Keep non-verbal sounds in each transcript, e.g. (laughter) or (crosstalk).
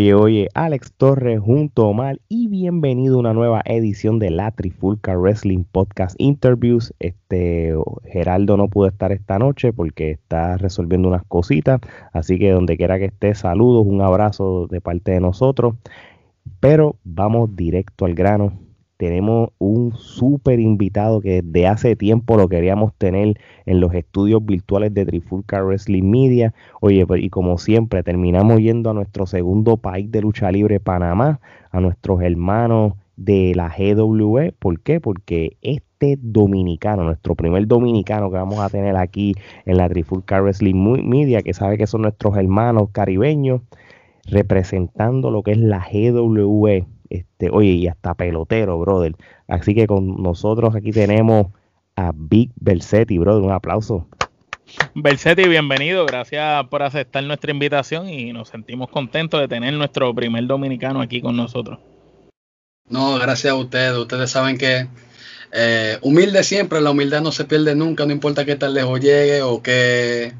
Oye, Alex Torres junto a Omar y bienvenido a una nueva edición de la Trifulca Wrestling Podcast Interviews. Este Geraldo no pudo estar esta noche porque está resolviendo unas cositas, así que donde quiera que esté, saludos, un abrazo de parte de nosotros. Pero vamos directo al grano tenemos un súper invitado que desde hace tiempo lo queríamos tener en los estudios virtuales de Trifulca Wrestling Media. Oye, pues, y como siempre, terminamos yendo a nuestro segundo país de lucha libre, Panamá, a nuestros hermanos de la GWE. ¿Por qué? Porque este dominicano, nuestro primer dominicano que vamos a tener aquí en la Trifulca Wrestling Media, que sabe que son nuestros hermanos caribeños, representando lo que es la GWE este, oye, y hasta pelotero, brother. Así que con nosotros aquí tenemos a Big Bersetti, brother. Un aplauso. Bersetti, bienvenido. Gracias por aceptar nuestra invitación y nos sentimos contentos de tener nuestro primer dominicano aquí con nosotros. No, gracias a ustedes. Ustedes saben que eh, humilde siempre, la humildad no se pierde nunca, no importa qué tan lejos llegue o qué,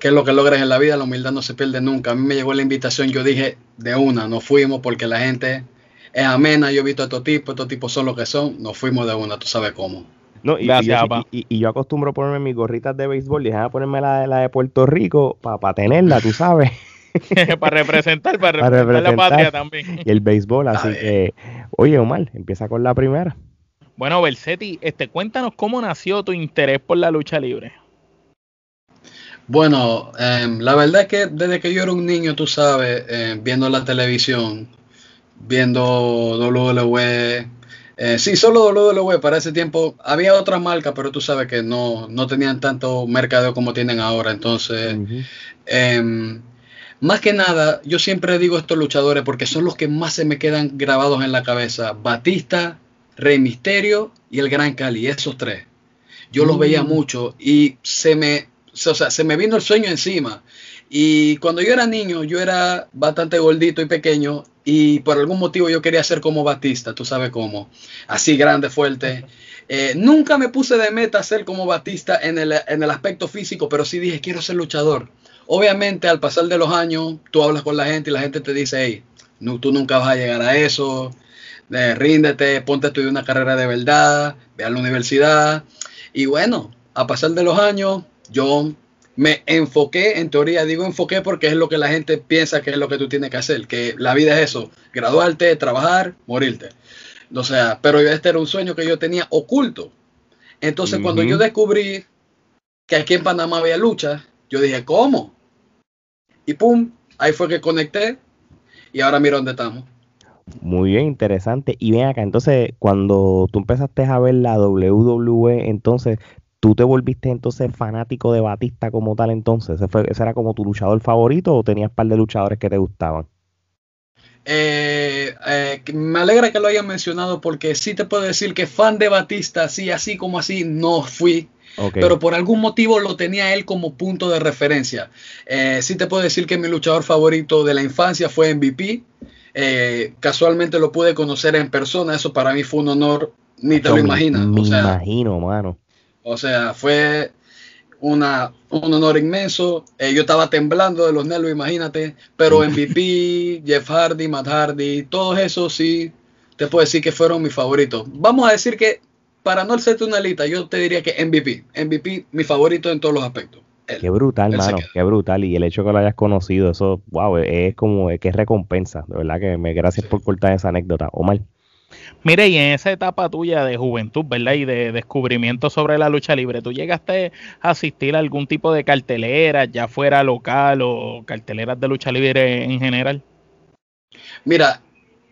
qué es lo que logres en la vida, la humildad no se pierde nunca. A mí me llegó la invitación, yo dije de una, no fuimos porque la gente es amena, yo he visto a estos tipos, estos tipos son lo que son, nos fuimos de una, tú sabes cómo. No, y, Gracias, y, yo, acostumbro ponerme mis gorritas de béisbol y déjame ponerme la, la de Puerto Rico para tenerla, tú sabes. (laughs) para representar, para (laughs) representar, la patria también. Y el béisbol, así que, oye Omar, empieza con la primera. Bueno, Bersetti, este, cuéntanos cómo nació tu interés por la lucha libre. Bueno, em, la verdad es que desde que yo era un niño, tú sabes, em, viendo la televisión, viendo WWE. Eh, sí, solo WWE para ese tiempo. Había otra marca, pero tú sabes que no, no tenían tanto mercadeo como tienen ahora. Entonces, em, más que nada, yo siempre digo estos luchadores porque son los que más se me quedan grabados en la cabeza. Batista, Rey Misterio y el Gran Cali, esos tres. Yo los veía mm. mucho y se me, o sea, se me vino el sueño encima. Y cuando yo era niño, yo era bastante gordito y pequeño y por algún motivo yo quería ser como Batista, tú sabes cómo, así grande, fuerte. Eh, nunca me puse de meta ser como Batista en el, en el aspecto físico, pero sí dije, quiero ser luchador. Obviamente al pasar de los años, tú hablas con la gente y la gente te dice, hey, no, tú nunca vas a llegar a eso, eh, ríndete, ponte a estudiar una carrera de verdad, ve a la universidad. Y bueno, a pasar de los años, yo me enfoqué, en teoría digo enfoqué porque es lo que la gente piensa que es lo que tú tienes que hacer, que la vida es eso, graduarte, trabajar, morirte. O sea, pero este era un sueño que yo tenía oculto. Entonces cuando yo descubrí que aquí en Panamá había lucha, yo dije, ¿cómo? Y pum, ahí fue que conecté y ahora mira dónde estamos. Muy bien, interesante. Y ven acá, entonces, cuando tú empezaste a ver la WWE, entonces, ¿Tú te volviste entonces fanático de Batista como tal entonces? ¿Ese, fue, era como tu luchador favorito o tenías un par de luchadores que te gustaban? Eh, eh, me alegra que lo hayan mencionado porque sí te puedo decir que fan de Batista, sí, así como así, no fui. Pero por algún motivo lo tenía él como punto de referencia. Eh, sí te puedo decir que mi luchador favorito de la infancia fue MVP. casualmente lo pude conocer en persona, eso para mí fue un honor, ni te lo imaginas. Me imagino, mano. O sea, fue una, un honor inmenso. Eh, yo estaba temblando de los nervios, imagínate. Pero MVP, (laughs) Jeff Hardy, Matt Hardy, todos esos sí, te puedo decir que fueron mis favoritos. Vamos a decir que, para no hacerte una lista, yo te diría que MVP. MVP, mi favorito en todos los aspectos. qué brutal, mano, qué brutal. Y el hecho que lo hayas conocido, eso, wow, es como que es recompensa. De verdad que me gracias por cortar esa anécdota. Omar. Mire, y en esa etapa tuya de juventud, ¿verdad? Y de descubrimiento sobre la lucha libre, ¿tú llegaste a asistir a algún tipo de cartelera, ya fuera local o carteleras de lucha libre en general? Mira,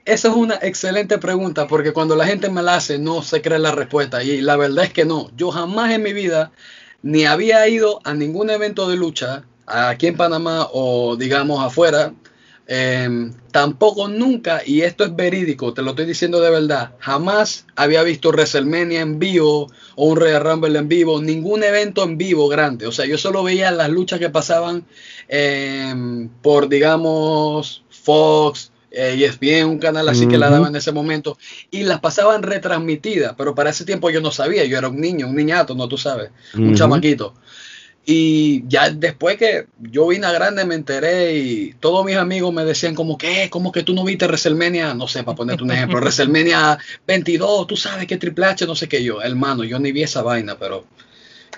esa es una excelente pregunta porque cuando la gente me la hace no se cree la respuesta y la verdad es que no. Yo jamás en mi vida ni había ido a ningún evento de lucha aquí en Panamá o digamos afuera Em, tampoco nunca, y esto es verídico, te lo estoy diciendo de verdad, jamás había visto WrestleMania en vivo o un Royal Rumble en vivo, ningún evento en vivo grande. O sea, yo solo veía las luchas que pasaban em, por, digamos, Fox, eh, y es bien un canal así que la daban en ese momento, y las pasaban retransmitidas, pero para ese tiempo yo no sabía, yo era un niño, un niñato, no tú sabes, un chamaquito. Y ya después que yo vine a grande me enteré y todos mis amigos me decían como que, ¿cómo que tú no viste WrestleMania? No sé, para ponerte un ejemplo, (laughs) WrestleMania 22, tú sabes que Triple H, no sé qué yo, hermano, yo ni vi esa vaina, pero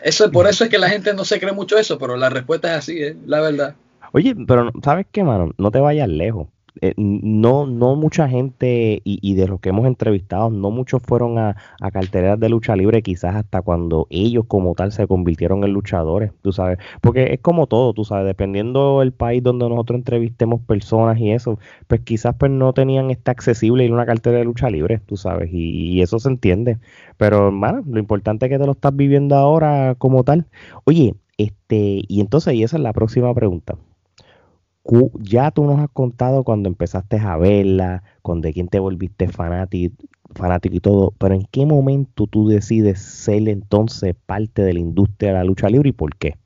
eso por eso es que la gente no se cree mucho eso, pero la respuesta es así, ¿eh? la verdad. Oye, pero ¿sabes qué, mano? No te vayas lejos. Eh, no, no mucha gente, y, de los que hemos entrevistado, no muchos fueron a, a, carteleras de lucha libre, quizás hasta cuando ellos como tal se convirtieron en luchadores, tú sabes, porque es como todo, tú sabes, dependiendo del país donde nosotros entrevistemos personas y eso, pues quizás pues no tenían este accesible ir a una cartera de lucha libre, tú sabes, y, eso se entiende, pero hermano, lo importante es que te lo estás viviendo ahora como tal. Oye, este, y entonces, y esa es la próxima pregunta ya tú nos has contado cuando empezaste a verla, con de quién te volviste fanático, fanático y todo, pero ¿en qué momento tú decides ser entonces parte de la industria de la lucha libre y por qué?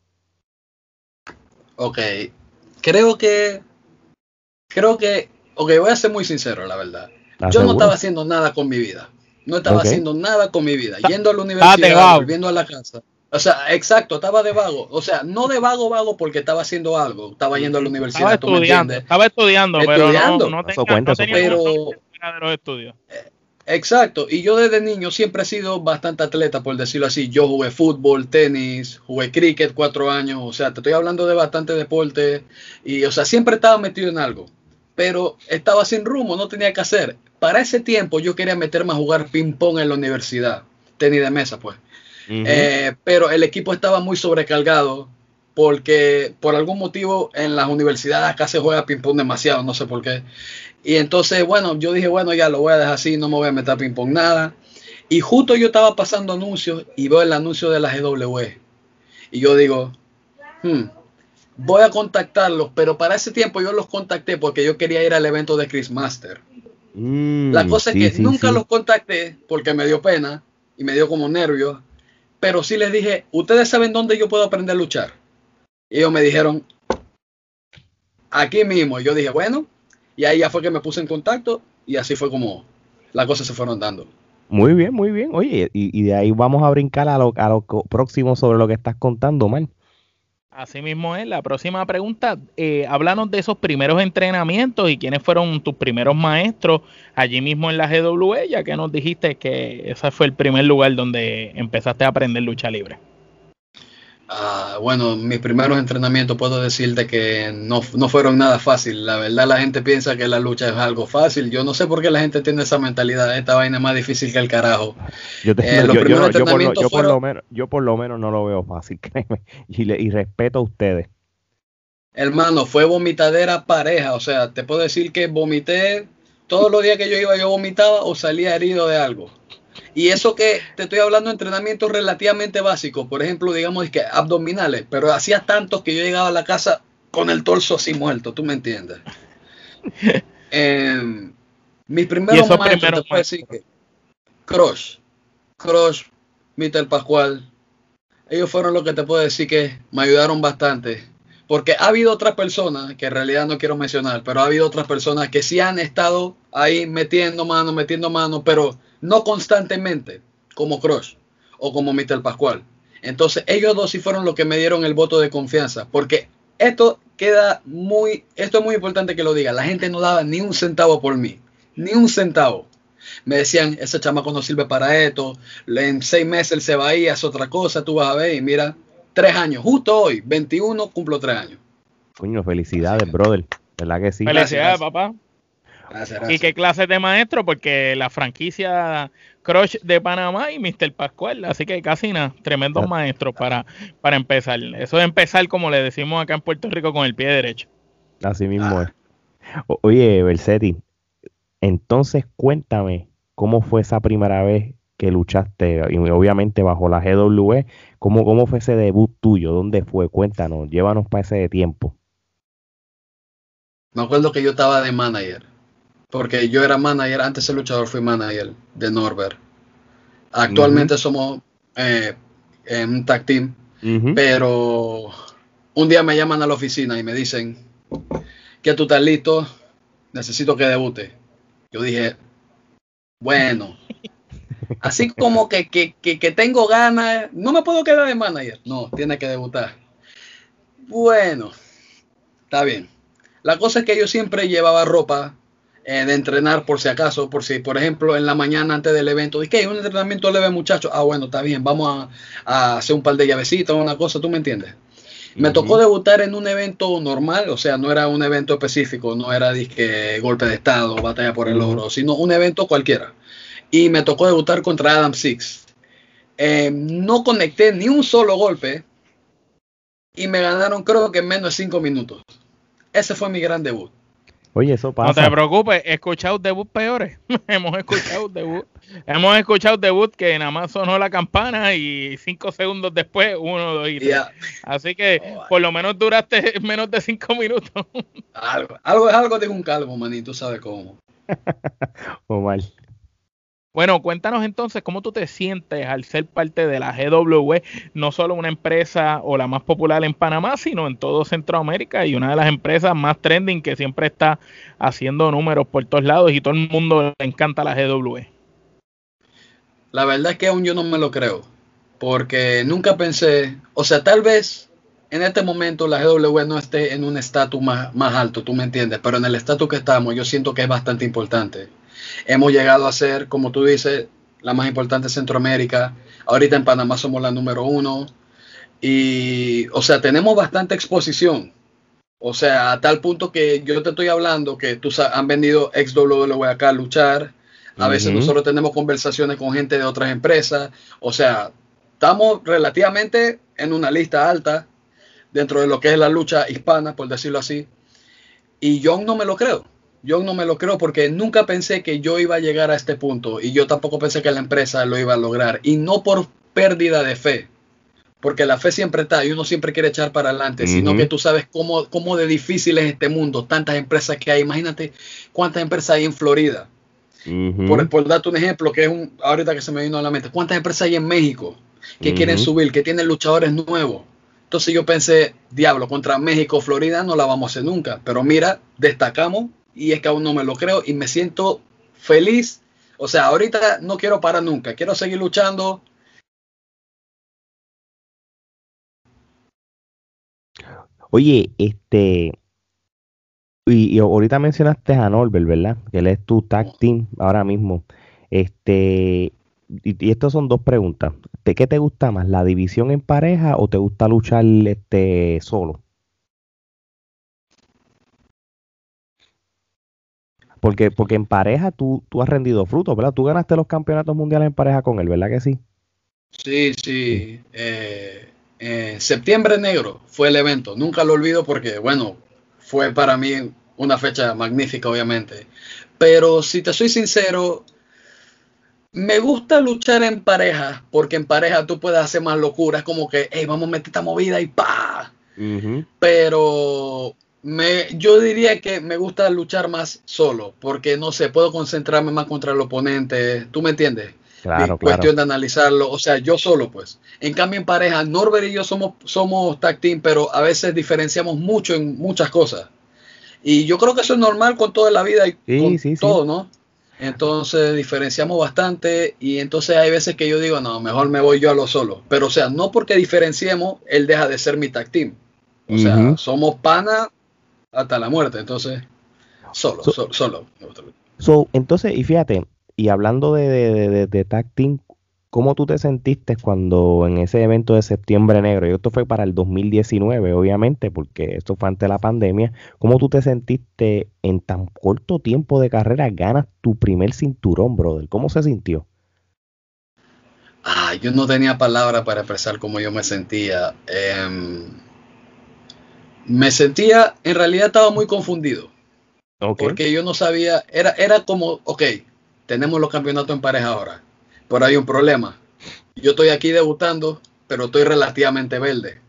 Ok, creo que, creo que, ok, voy a ser muy sincero, la verdad. Yo no estaba haciendo nada con mi vida. No estaba haciendo nada con mi vida. Yendo a la universidad, volviendo a la casa. O sea, exacto, estaba de vago. O sea, no de vago, vago porque estaba haciendo algo, estaba yendo a la universidad. Estaba estudiando, estaba estudiando, pero no, no, tenía, pero, de los estudios. Eh, exacto, y yo desde niño siempre he sido bastante atleta, por decirlo así. Yo jugué fútbol, tenis, jugué cricket cuatro años, o sea, te estoy hablando de bastante deporte, y o sea, siempre estaba metido en algo, pero estaba sin rumbo, no tenía que hacer. Para ese tiempo yo quería meterme a jugar ping-pong en la universidad, tenis de mesa, pues. Eh, pero el equipo estaba muy sobrecargado porque por algún motivo en las universidades acá se juega ping-pong demasiado, no sé por qué. Y entonces, bueno, yo dije, bueno, ya lo voy a dejar así, no me voy a meter ping-pong nada. Y justo yo estaba pasando anuncios y veo el anuncio de la GW. Y yo digo, hmm, voy a contactarlos, pero para ese tiempo yo los contacté porque yo quería ir al evento de Chris Master. Mm, la cosa es que nunca los contacté porque me dio pena y me dio como nervios pero sí les dije, ¿ustedes saben dónde yo puedo aprender a luchar? Y ellos me dijeron, aquí mismo. Y yo dije, bueno, y ahí ya fue que me puse en contacto y así fue como las cosas se fueron dando. Muy bien, muy bien. Oye, y, de ahí vamos a brincar a lo, a lo próximo sobre lo que estás contando, man. Así mismo es. La próxima pregunta, eh, háblanos de esos primeros entrenamientos y quiénes fueron tus primeros maestros allí mismo en la GWE, ya que nos dijiste que ese fue el primer lugar donde empezaste a aprender lucha libre. Ah, bueno, mis primeros entrenamientos puedo decirte que no, fueron nada fácil. La verdad la gente piensa que la lucha es algo fácil. Yo no sé por qué la gente tiene esa mentalidad. Esta vaina es más difícil que el carajo. Yo, por lo, menos, no lo veo fácil, (laughs) créeme. Y, y respeto a ustedes. Hermano, fue vomitadera pareja. O sea, te puedo decir que vomité todos los días que yo iba, yo vomitaba o salía herido de algo. Y eso que te estoy hablando de entrenamientos relativamente básicos, por ejemplo, digamos que abdominales, pero hacía tantos que yo llegaba a la casa con el torso así muerto, tú me entiendes. (laughs) eh, mis primeros maestros, te puedo decir que Crush, Crush, Mr. Pascual, ellos fueron los que te puedo decir que me ayudaron bastante. Porque ha habido otras personas, que en realidad no quiero mencionar, pero ha habido otras personas que sí han estado ahí metiendo mano, metiendo mano, pero no constantemente, como Crush o como Mr. Pascual. Entonces, ellos dos sí fueron los que me dieron el voto de confianza, porque esto queda muy, esto es muy importante que lo diga. La gente no daba ni un centavo por mí, ni un centavo. Me decían, ese chamaco no sirve para esto, en seis meses él se va a ir, es otra cosa, tú vas a ver, y mira, tres años, justo hoy, 21, cumplo tres años. Coño, felicidades, brother. ¿Verdad que sí? Felicidades, papá. ¿Y qué clase de maestro? Porque la franquicia Crush de Panamá y Mr. Pascual, así que casi nada, tremendos ah. maestros para, para empezar. Eso es empezar, como le decimos acá en Puerto Rico, con el pie derecho. Así mismo es. oye, Bersetti, entonces cuéntame cómo fue esa primera vez que luchaste, y obviamente bajo la GWE, ¿cómo, cómo fue ese debut tuyo? ¿Dónde fue? Cuéntanos, llévanos para ese tiempo. Me acuerdo que yo estaba de manager porque yo era manager, antes el luchador fui manager de Norbert. Actualmente somos eh, en un tag team, pero un día me llaman a la oficina y me dicen que tú estás listo, necesito que debute. Yo dije, bueno, (laughs) así como que, que, que, tengo ganas, no me puedo quedar de manager, no, tiene que debutar. Bueno, está bien. La cosa es que yo siempre llevaba ropa eh, de entrenar por si acaso, por si, por ejemplo, en la mañana antes del evento, dije, hay un entrenamiento leve, muchachos. Ah, bueno, está bien, vamos a, hacer un par de llavecitos, una cosa, ¿tú me entiendes? Me tocó debutar en un evento normal, o sea, no era un evento específico, no era disque golpe de estado, batalla por el oro, sino un evento cualquiera. Y me tocó debutar contra Adam Six. Eh, no conecté ni un solo golpe y me ganaron creo que en menos de cinco minutos. Ese fue mi gran debut. Oye, eso pasa. No te preocupes, he escuchado debut peores. (laughs) hemos escuchado debut. hemos escuchado debut que nada más sonó la campana y cinco segundos después uno dos y Así que oh, por lo menos duraste (laughs) menos de cinco minutos. algo, algo es algo de un calvo, manito, sabes cómo. (laughs) o mal. Bueno, cuéntanos entonces cómo tú te sientes al ser parte de la GW, no solo una empresa o la más popular en Panamá, sino en todo Centroamérica y una de las empresas más trending que siempre está haciendo números por todos lados y todo el mundo le encanta la GW. La verdad es que aún yo no me lo creo, porque nunca pensé, o sea, tal vez en este momento la GW no esté en un estatus más, más alto, tú me entiendes, pero en el estatus que estamos yo siento que es bastante importante Hemos llegado a ser, como tú dices, la más importante de Centroamérica. Ahorita en Panamá somos la número uno. Y, o sea, tenemos bastante exposición. O sea, a tal punto que yo te estoy hablando que tú han venido ex WWE acá a luchar. A veces nosotros tenemos conversaciones con gente de otras empresas. O sea, estamos relativamente en una lista alta dentro de lo que es la lucha hispana, por decirlo así. Y yo no me lo creo yo no me lo creo porque nunca pensé que yo iba a llegar a este punto y yo tampoco pensé que la empresa lo iba a lograr y no por pérdida de fe, porque la fe siempre está y uno siempre quiere echar para adelante, sino que tú sabes cómo, cómo de difícil es este mundo, tantas empresas que hay, imagínate cuántas empresas hay en Florida. por, por, darte un ejemplo, que es un, ahorita que se me vino a la mente, cuántas empresas hay en México que quieren subir, que tienen luchadores nuevos. Entonces yo pensé, diablo, contra México, Florida no la vamos a hacer nunca. Pero mira, destacamos y es que aún no me lo creo y me siento feliz. O sea, ahorita no quiero parar nunca, quiero seguir luchando. Oye, este, y, ahorita mencionaste a Norbert, ¿verdad? Que él es tu tag team ahora mismo. Este, y, y estas son dos preguntas. ¿De qué te gusta más, la división en pareja o te gusta luchar este solo? Porque, porque en pareja tú, tú has rendido frutos, ¿verdad? Tú ganaste los campeonatos mundiales en pareja con él, ¿verdad que sí? Sí, sí. Eh, septiembre negro fue el evento. Nunca lo olvido porque, bueno, fue para mí una fecha magnífica, obviamente. Pero si te soy sincero, me gusta luchar en pareja, porque en pareja tú puedes hacer más locuras, como que, hey, vamos a meter esta movida y pa. Pero me, yo diría que me gusta luchar más solo, porque no sé, puedo concentrarme más contra el oponente, ¿tú me entiendes? Claro, cuestión de analizarlo, o sea, yo solo pues. En cambio en pareja, Norbert y yo somos, somos tag team, pero a veces diferenciamos mucho en muchas cosas. Y yo creo que eso es normal con toda la vida y con todo, ¿no? Entonces diferenciamos bastante y entonces hay veces que yo digo, no, mejor me voy yo a lo solo. Pero o sea, no porque diferenciemos, él deja de ser mi tag team. O sea, somos pana hasta la muerte. Entonces, solo, solo. So, entonces, y fíjate, y hablando de, de, de, tag team, ¿cómo tú te sentiste cuando en ese evento de septiembre negro, y esto fue para el 2019, obviamente, porque esto fue antes de la pandemia, ¿cómo tú te sentiste en tan corto tiempo de carrera ganas tu primer cinturón, brother? ¿Cómo se sintió? Ah, yo no tenía palabra para expresar cómo yo me sentía. Eh, me sentía, en realidad estaba muy confundido. Porque yo no sabía, era, era como, ok, tenemos los campeonatos en pareja ahora, pero hay un problema. Yo estoy aquí debutando, pero estoy relativamente verde.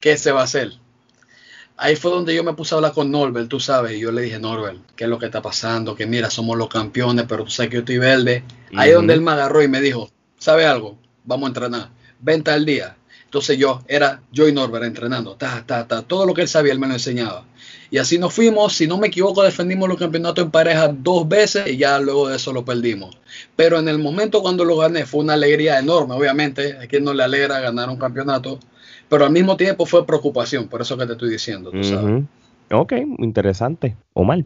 ¿Qué se va a hacer? Ahí fue donde yo me puse a hablar con Norbert, tú sabes, y yo le dije, Norbert, ¿qué es lo que está pasando? Que mira, somos los campeones, pero tú sabes que yo estoy verde. Ahí es donde él me agarró y me dijo, ¿sabe algo? Vamos a entrenar. Venta al día. Entonces yo era yo y Norbert entrenando, ta, ta, ta, todo lo que él sabía él me lo enseñaba. Y así nos fuimos, si no me equivoco, defendimos los campeonatos en pareja dos veces y ya luego de eso lo perdimos. Pero en el momento cuando lo gané fue una alegría enorme, obviamente, a quien no le alegra ganar un campeonato, pero al mismo tiempo fue preocupación, por eso que te estoy diciendo. Ok, interesante. Omar.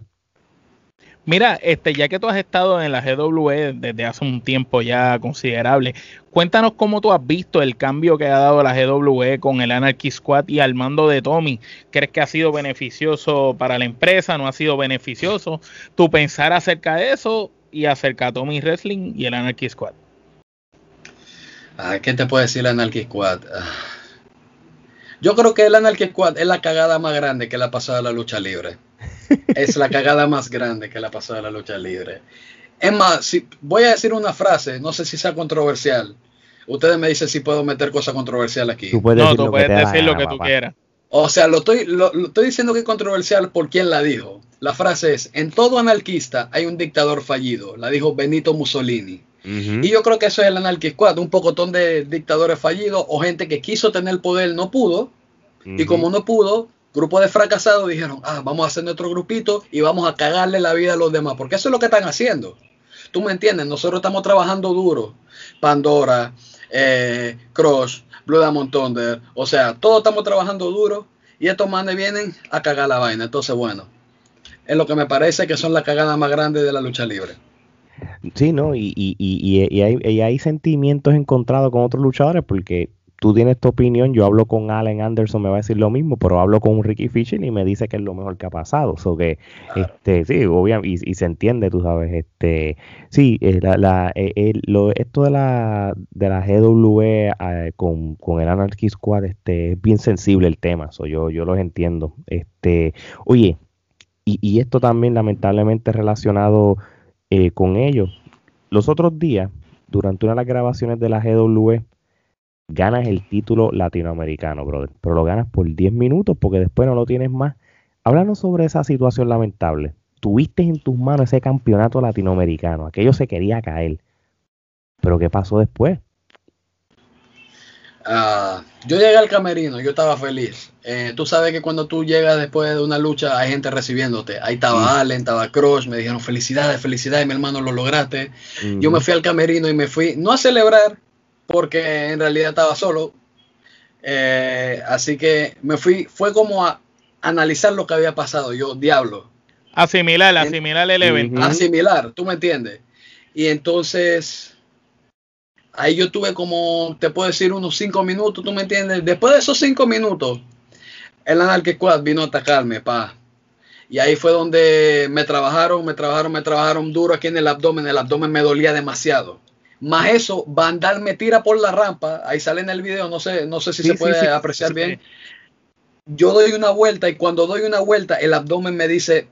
Mira, este, ya que tú has estado en la GWE desde hace un tiempo ya considerable, cuéntanos cómo tú has visto el cambio que ha dado la GWE con el Anarchy Squad y al mando de Tommy. ¿Crees que ha sido beneficioso para la empresa? ¿No ha sido beneficioso? ¿Tu pensar acerca de eso y acerca de Tommy Wrestling y el Anarchy Squad? Ah, ¿Qué te puede decir el Anarchy Squad? Ah. Yo creo que el Anarchy Squad es la cagada más grande que le ha pasado a la lucha libre. Es la cagada más grande que le ha pasado a la lucha libre. Es más, si, voy a decir una frase, no sé si sea controversial. Ustedes me dicen si puedo meter cosas controversiales aquí. no, tú puedes decir lo que tú quieras. O sea, lo estoy, lo, estoy diciendo que es controversial por quien la dijo. La frase es, en todo anarquista hay un dictador fallido. La dijo Benito Mussolini. Y yo creo que eso es el Anarchy Squad, un pocotón de dictadores fallidos o gente que quiso tener poder, no pudo. Y como no pudo, grupo de fracasados dijeron, ah, vamos a hacer nuestro grupito y vamos a cagarle la vida a los demás. Porque eso es lo que están haciendo. Tú me entiendes, nosotros estamos trabajando duro. Pandora, eh, Crush, Blue Diamond Thunder, o sea, todos estamos trabajando duro y estos manes vienen a cagar la vaina. Entonces, bueno, es lo que me parece que son las cagadas más grandes de la lucha libre. Sí, ¿no? Y, y, y, y hay, sentimientos encontrados con otros luchadores porque tú tienes tu opinión, yo hablo con Allen Anderson, me va a decir lo mismo, pero hablo con Ricky Fisher y me dice que es lo mejor que ha pasado. So que, este, sí, obviamente, y, se entiende, tú sabes, este, sí, eh, la, la, eh, lo, esto de la, de la GW eh, con, con, el Anarchy Squad, este, es bien sensible el tema, so yo, yo los entiendo. Este, oye, y, y esto también lamentablemente relacionado eh, con ellos. Los otros días, durante una de las grabaciones de la GW, ganas el título latinoamericano, brother. Pero lo ganas por 10 minutos porque después no lo tienes más. Háblanos sobre esa situación lamentable. Tuviste en tus manos ese campeonato latinoamericano. Aquello se quería caer. Pero ¿qué pasó después? Ah, yo llegué al camerino, yo estaba feliz. Eh, tú sabes que cuando tú llegas después de una lucha hay gente recibiéndote. Ahí estaba Allen, estaba Crush, me dijeron felicidades, felicidades, mi hermano, lo lograste. Yo me fui al camerino y me fui, no a celebrar, porque en realidad estaba solo. Eh, así que me fui, fue como a analizar lo que había pasado. Yo, diablo. Asimilar, asimilar el evento. Asimilar, tú me entiendes. Y entonces Ahí yo tuve como, te puedo decir, unos cinco minutos, ¿tú me entiendes? Después de esos cinco minutos, el Anarchy Squad vino a atacarme, pa. Y ahí fue donde me trabajaron, me trabajaron, me trabajaron duro aquí en el abdomen. El abdomen me dolía demasiado. Más eso, Vandal me tira por la rampa. Ahí sale en el video, no sé, no sé si se puede apreciar bien. Yo doy una vuelta y cuando doy una vuelta, el abdomen me dice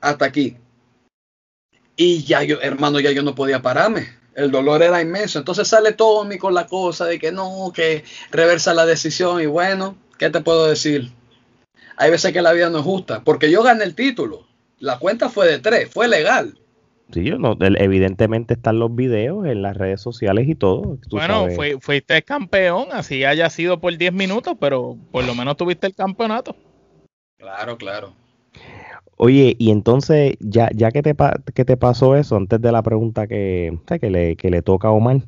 hasta aquí. Y ya yo, hermano, ya yo no podía pararme el dolor era inmenso. Entonces sale Tommy con la cosa de que no, que reversa la decisión. Y bueno, ¿qué te puedo decir? Hay veces que la vida no es justa, porque yo gané el título. La cuenta fue de tres, fue legal. Sí, no, evidentemente están los videos en las redes sociales y todo. Bueno, fuiste campeón, así haya sido por 10 minutos, pero por lo menos tuviste el campeonato. Claro, claro. Oye, y entonces, ya, ya que, te, que te pasó eso, antes de la pregunta que, que, le, que le toca a Omar,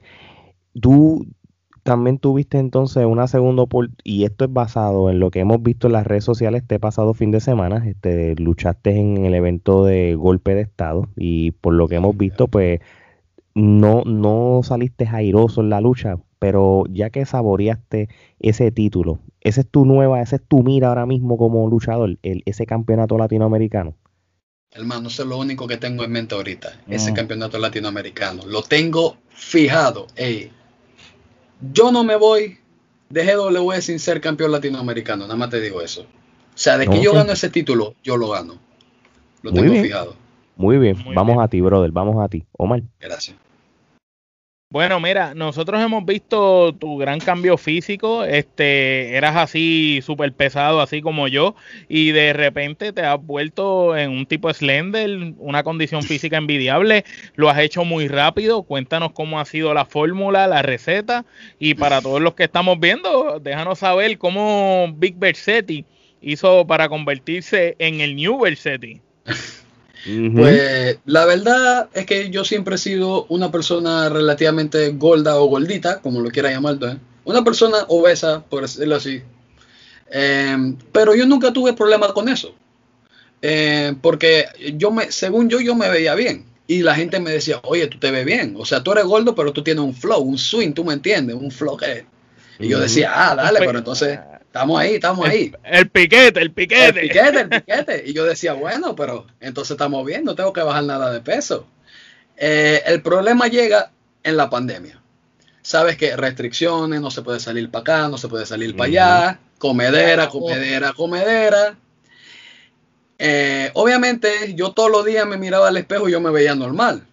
tú también tuviste entonces una segunda oportunidad, y esto es basado en lo que hemos visto en las redes sociales este pasado fin de semana, este, luchaste en el evento de golpe de estado, y por lo que hemos visto, pues no, no saliste airoso en la lucha, pero ya que saboreaste ese título, ese es tu nueva, ese es tu mira ahora mismo como luchador, el, ese campeonato latinoamericano. Hermano, eso es lo único que tengo en mente ahorita, ese mm. campeonato latinoamericano. Lo tengo fijado. Yo no me voy de GW sin ser campeón latinoamericano, nada más te digo eso. O sea, de que yo gano ese título, yo lo gano. Lo tengo fijado. Muy bien, vamos a ti, brother, vamos a ti. Omar. Gracias. Bueno, mira, nosotros hemos visto tu gran cambio físico, este, eras así súper pesado, así como yo, y de repente te has vuelto en un tipo slender, una condición (laughs) física envidiable, lo has hecho muy rápido, cuéntanos cómo ha sido la fórmula, la receta, y para todos los que estamos viendo, déjanos saber cómo Big Versetti hizo para convertirse en el New (laughs) Pues la verdad es que yo siempre he sido una persona relativamente gorda o gordita, como lo quiera llamar, ¿eh? una persona obesa, por decirlo así, Em, pero yo nunca tuve problema con eso. Em, porque yo me, según yo, yo me veía bien. Y la gente me decía, oye, tú te ves bien. O sea, tú eres gordo, pero tú tienes un flow, un swing, tú me entiendes, un flow que... Y yo decía, ah, dale, pero entonces estamos ahí, estamos ahí. El, piquete, el piquete. El piquete, el piquete. Y yo decía, bueno, pero entonces estamos bien, no tengo que bajar nada de peso. Eh, el problema llega en la pandemia. Sabes que restricciones, no se puede salir para acá, no se puede salir para allá, comedera, comedera, comedera. Eh, obviamente yo todos los días me miraba al espejo y yo me veía normal.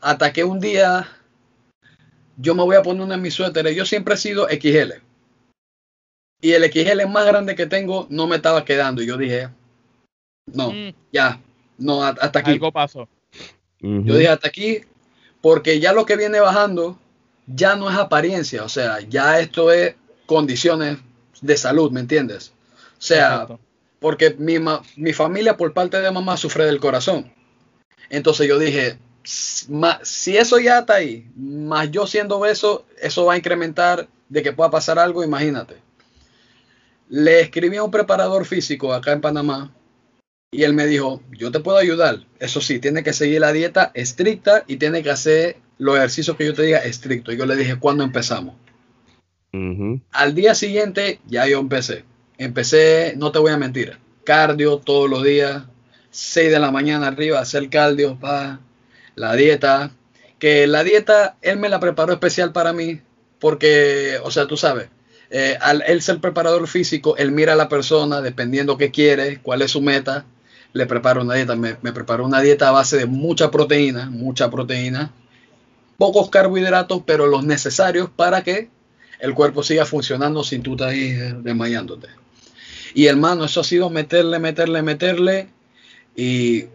Hasta que un día yo me voy a poner uno de mis suéteres. Yo siempre he sido XL. Y el XL más grande que tengo no me estaba quedando. Y yo dije, no, mm. ya, no, hasta aquí. Algo pasó. Yo dije hasta aquí, porque ya lo que viene bajando ya no es apariencia. O sea, ya esto es condiciones de salud, ¿me entiendes? O sea, porque mi, mi familia por parte de mamá sufre del corazón. Entonces yo dije, si eso ya está ahí, más yo siendo beso, eso va a incrementar de que pueda pasar algo, imagínate. Le escribí a un preparador físico acá en Panamá y él me dijo, yo te puedo ayudar. Eso sí, tiene que seguir la dieta estricta y tiene que hacer los ejercicios que yo te diga estricto. Y yo le dije, ¿cuándo empezamos? Al día siguiente ya yo empecé. Empecé, no te voy a mentir, cardio todos los días, 6 de la mañana arriba, hacer cardio, pa, la dieta, que la dieta él me la preparó especial para mí, porque, o sea, tú sabes, eh, al ser preparador físico, él mira a la persona dependiendo qué quiere, cuál es su meta, le prepara una dieta, me, preparó una dieta a base de mucha proteína, mucha proteína, pocos carbohidratos, pero los necesarios para que el cuerpo siga funcionando sin tú estar ahí desmayándote. Y hermano, eso ha sido meterle, meterle, meterle. Y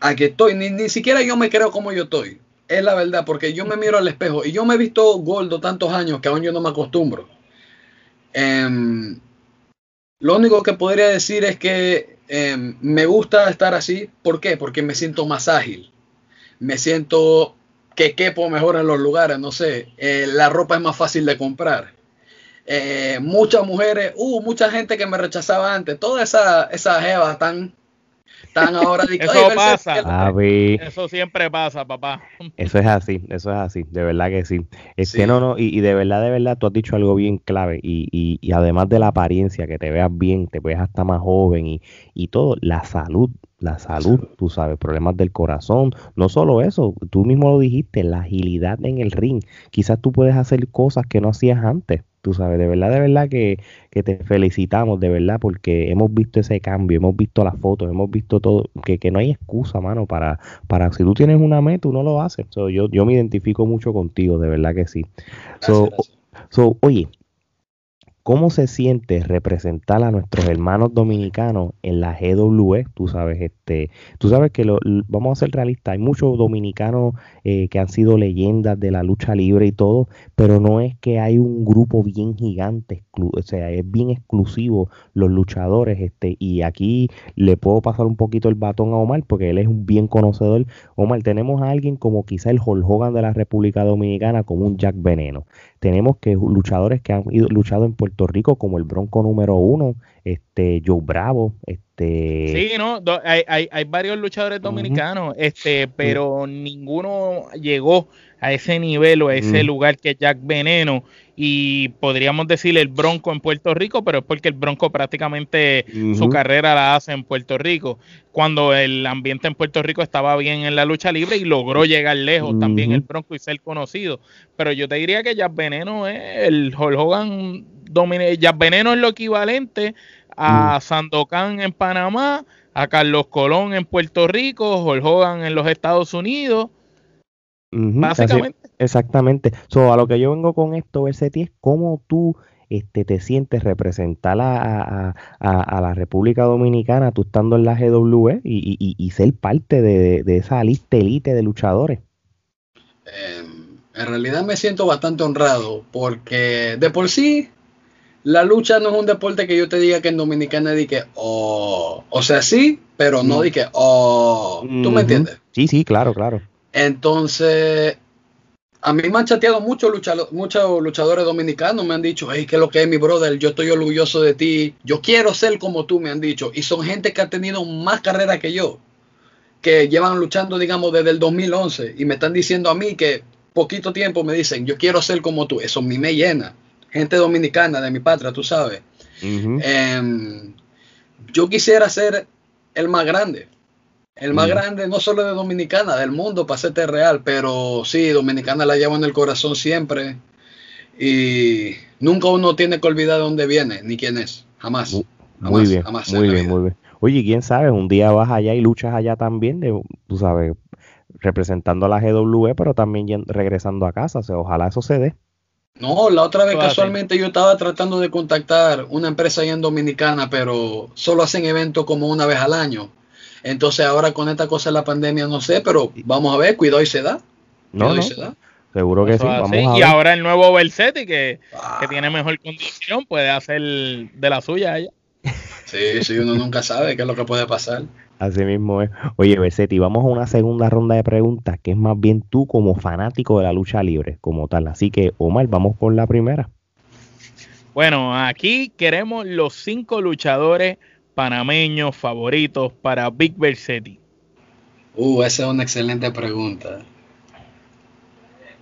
aquí estoy, ni, ni siquiera yo me creo como yo estoy. Es la verdad, porque yo me miro al espejo y yo me he visto gordo tantos años que aún yo no me acostumbro. Em, lo único que podría decir es que em, me gusta estar así. ¿Por qué? Porque me siento más ágil. Me siento que quepo mejor en los lugares, no sé. Eh, la ropa es más fácil de comprar. Eh, muchas mujeres, uh, mucha gente que me rechazaba antes. Todas esas esa jevas están están ahora Eso pasa. Eso siempre pasa, papá. Eso es así, eso es así, de verdad que sí. Es que no, no, y, de verdad, de verdad, tú has dicho algo bien clave. Y, y, y, además de la apariencia, que te veas bien, te veas hasta más joven y, y todo, la salud la salud, tú sabes, problemas del corazón, no solo eso, tú mismo lo dijiste, la agilidad en el ring, quizás tú puedes hacer cosas que no hacías antes, tú sabes, de verdad, de verdad que, te felicitamos, de verdad, porque hemos visto ese cambio, hemos visto las fotos, hemos visto todo, que, que no hay excusa, mano, para, para si tú tienes una meta, tú no lo haces. yo, yo me identifico mucho contigo, de verdad que sí. so, oye, ¿Cómo se siente representar a nuestros hermanos dominicanos en la GWE? Tú sabes, este, tú sabes que lo, vamos a ser realistas, hay muchos dominicanos eh, que han sido leyendas de la lucha libre y todo, pero no es que hay un grupo bien gigante, o sea, es bien exclusivo los luchadores, este, y aquí le puedo pasar un poquito el batón a Omar porque él es un bien conocedor. Omar, tenemos a alguien como quizá el Hulk Hogan de la República Dominicana, como un Jack Veneno tenemos que luchadores que han ido, luchado en Puerto Rico, como el Bronco número uno, este Joe Bravo, este sí, no, hay, hay, hay, varios luchadores dominicanos, este, pero ninguno llegó a ese nivel o a ese lugar que Jack Veneno y podríamos decir el Bronco en Puerto Rico, pero es porque el Bronco prácticamente su carrera la hace en Puerto Rico, cuando el ambiente en Puerto Rico estaba bien en la lucha libre y logró llegar lejos también el Bronco y ser conocido. Pero yo te diría que Jack Veneno es el Hulk Hogan Jack Veneno es lo equivalente a Sandokan en Panamá, a Carlos Colón en Puerto Rico, Hulk Hogan en los Estados Unidos. Básicamente. Exactamente. So, a lo que yo vengo con esto, Bersetti, es cómo tú este, te sientes representar a, la República Dominicana, tú estando en la GW y, ser parte de, esa lista elite de luchadores. Em, en realidad me siento bastante honrado porque de por sí la lucha no es un deporte que yo te diga que en Dominicana di que, oh, o sea, sí, pero no mm. di que, oh, ¿tú me entiendes? Sí, sí, claro, claro. Entonces, a mí me han chateado muchos muchos luchadores dominicanos, me han dicho, hey, ¿qué es lo que es mi brother? Yo estoy orgulloso de ti, yo quiero ser como tú, me han dicho. Y son gente que ha tenido más carrera que yo, que llevan luchando, digamos, desde el 2011 y me están diciendo a mí que poquito tiempo me dicen, yo quiero ser como tú. Eso a mí me llena. Gente dominicana de mi patria, tú sabes. Em, yo quisiera ser el más grande el más mm. grande, no solo de Dominicana, del mundo, para serte real, pero sí, Dominicana la llevo en el corazón siempre. Y nunca uno tiene que olvidar de dónde viene, ni quién es. Jamás. Muy, bien, muy bien, muy bien. Oye, quién sabe, un día vas allá y luchas allá también, de, tú sabes, representando a la GW, pero también regresando a casa. O sea, ojalá eso se dé. No, la otra vez casualmente yo estaba tratando de contactar una empresa allá en Dominicana, pero solo hacen eventos como una vez al año. Entonces ahora con esta cosa de la pandemia no sé, pero vamos a ver, cuidado y se da. No, no. Seguro que sí. y ahora el nuevo Versetti que, que, tiene mejor condición puede hacer de la suya allá. Sí, sí, uno nunca sabe qué es lo que puede pasar. Así mismo es. Oye, Versetti, vamos a una segunda ronda de preguntas, que es más bien tú como fanático de la lucha libre, como tal. Así que, Omar, vamos con la primera. Bueno, aquí queremos los cinco luchadores panameños favoritos para Big Versetti? Uh, esa es una excelente pregunta.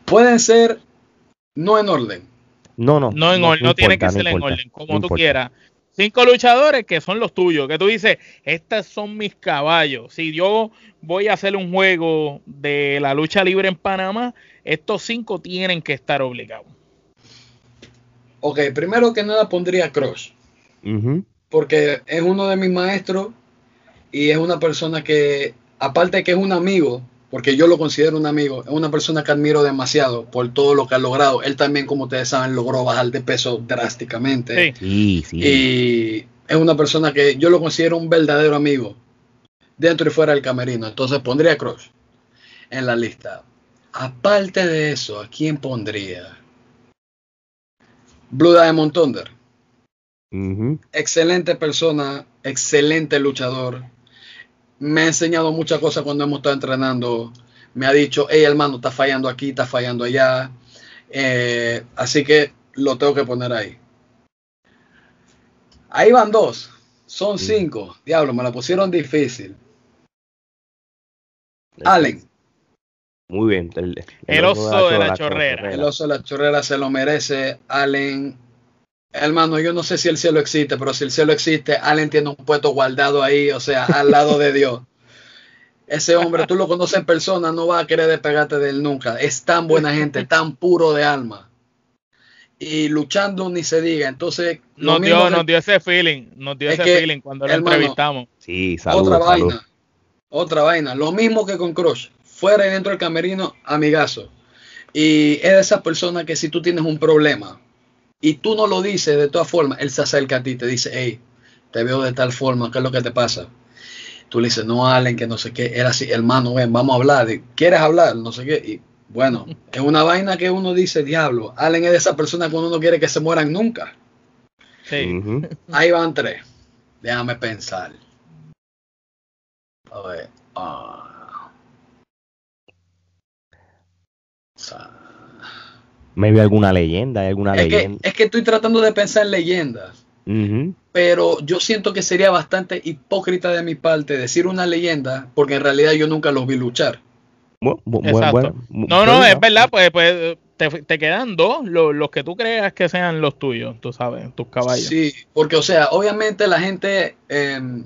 Pueden ser no en orden. No, no. No en orden, no, tiene que ser en orden, como tú quieras. Cinco luchadores que son los tuyos, que tú dices, estos son mis caballos. Si yo voy a hacer un juego de la lucha libre en Panamá, estos cinco tienen que estar obligados. Ok, primero que nada pondría Crush porque es uno de mis maestros y es una persona que, aparte de que es un amigo, porque yo lo considero un amigo, es una persona que admiro demasiado por todo lo que ha logrado. Él también, como ustedes saben, logró bajar de peso drásticamente. Sí, sí. Y es una persona que yo lo considero un verdadero amigo, dentro y fuera del camerino. Entonces pondría a Crush en la lista. Aparte de eso, ¿a quién pondría? Blue Diamond Thunder. Excelente persona, excelente luchador. Me ha enseñado muchas cosas cuando hemos estado entrenando. Me ha dicho, hey hermano, está fallando aquí, está fallando allá. Eh, así que lo tengo que poner ahí. Ahí van dos. Son cinco. Diablo, me la pusieron difícil. Allen. Muy bien. El, oso de la, chorrera. El oso de la chorrera se lo merece. Allen Hermano, yo no sé si el cielo existe, pero si el cielo existe, Allen tiene un puesto guardado ahí, o sea, al lado de Dios. Ese hombre, tú lo conoces en persona, no va a querer despegarte de él nunca. Es tan buena gente, tan puro de alma. Y luchando ni se diga. Entonces, nos dio, nos dio ese feeling, nos dio ese feeling cuando lo entrevistamos. Sí, Otra vaina, otra vaina. Lo mismo que con Crush. Fuera y dentro del camerino, amigazo. Y es de esas personas que si tú tienes un problema, y tú no lo dices de todas formas, él se acerca a ti y te dice, hey, te veo de tal forma, ¿qué es lo que te pasa? Tú le dices, no, Allen, que no sé qué, era así, hermano, ven, vamos a hablar, ¿quieres hablar? No sé qué, y bueno, (laughs) es una vaina que uno dice, diablo, Allen es de esa persona que uno no quiere que se mueran nunca. Sí. (laughs) Ahí van tres, déjame pensar. A ver, ah. Maybe alguna leyenda, alguna es leyenda. Que, es que estoy tratando de pensar en leyendas. Pero yo siento que sería bastante hipócrita de mi parte decir una leyenda, porque en realidad yo nunca los vi luchar. no, no, es verdad, pues, pues te, quedan dos, los, que tú creas que sean los tuyos, tú sabes, tus caballos. Sí, porque o sea, obviamente la gente, em,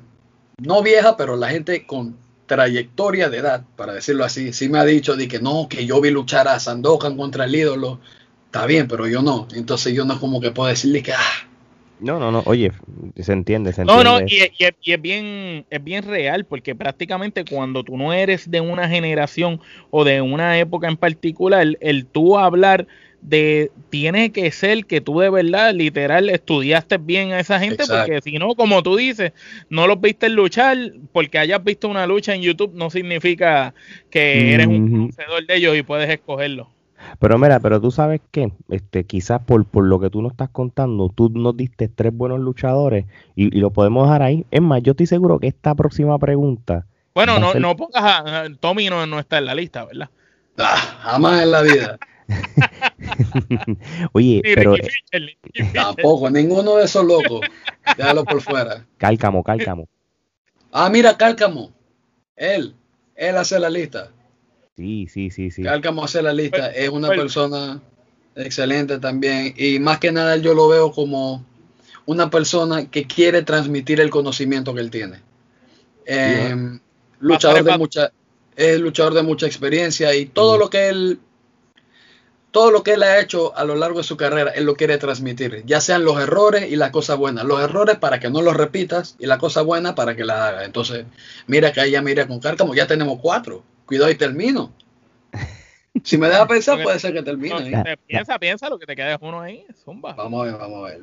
no vieja, pero la gente con trayectoria de edad, para decirlo así, sí me ha dicho de que no, que yo vi luchar a Sandokan contra el ídolo, está bien, pero yo no. Entonces yo no como que puedo decirle que, ah. No, no, no, oye, se entiende, se entiende. No, no, y, es bien, es bien real, porque prácticamente cuando tú no eres de una generación o de una época en particular, el tú hablar de tiene que ser que tú de verdad, literal, estudiaste bien a esa gente, porque si no, como tú dices, no los viste luchar, porque hayas visto una lucha en YouTube no significa que eres un conocedor de ellos y puedes escogerlo. Pero mira, pero tú sabes que, este, quizás por, por lo que tú nos estás contando, tú nos diste tres buenos luchadores y, lo podemos dejar ahí. Es más, yo estoy seguro que esta próxima pregunta. Bueno, no, no pongas a, Tommy no, no está en la lista, ¿verdad? Ah, jamás en la vida. (laughs) (laughs) Oye, pero... (laughs) Tampoco, ninguno de esos locos. Déjalo por fuera. Cálcamo, cálcamo. Ah, mira, cálcamo. Él, él hace la lista. Sí, sí, sí, sí. Cálcamo hace la lista. Es una persona excelente también. Y más que nada yo lo veo como una persona que quiere transmitir el conocimiento que él tiene. Em, luchador de mucha, es luchador de mucha experiencia y todo lo que él todo lo que él ha hecho a lo largo de su carrera, él lo quiere transmitir, ya sean los errores y las cosas buenas. Los errores para que no los repitas y la cosa buena para que la haga. Entonces, mira que ahí ya mira con Cárcamo, ya tenemos cuatro. Cuidado y termino. (laughs) Si me deja pensar, puede ser que termine. piensa, piensa lo que te queda uno ahí. Zumba. Vamos a ver, vamos a ver.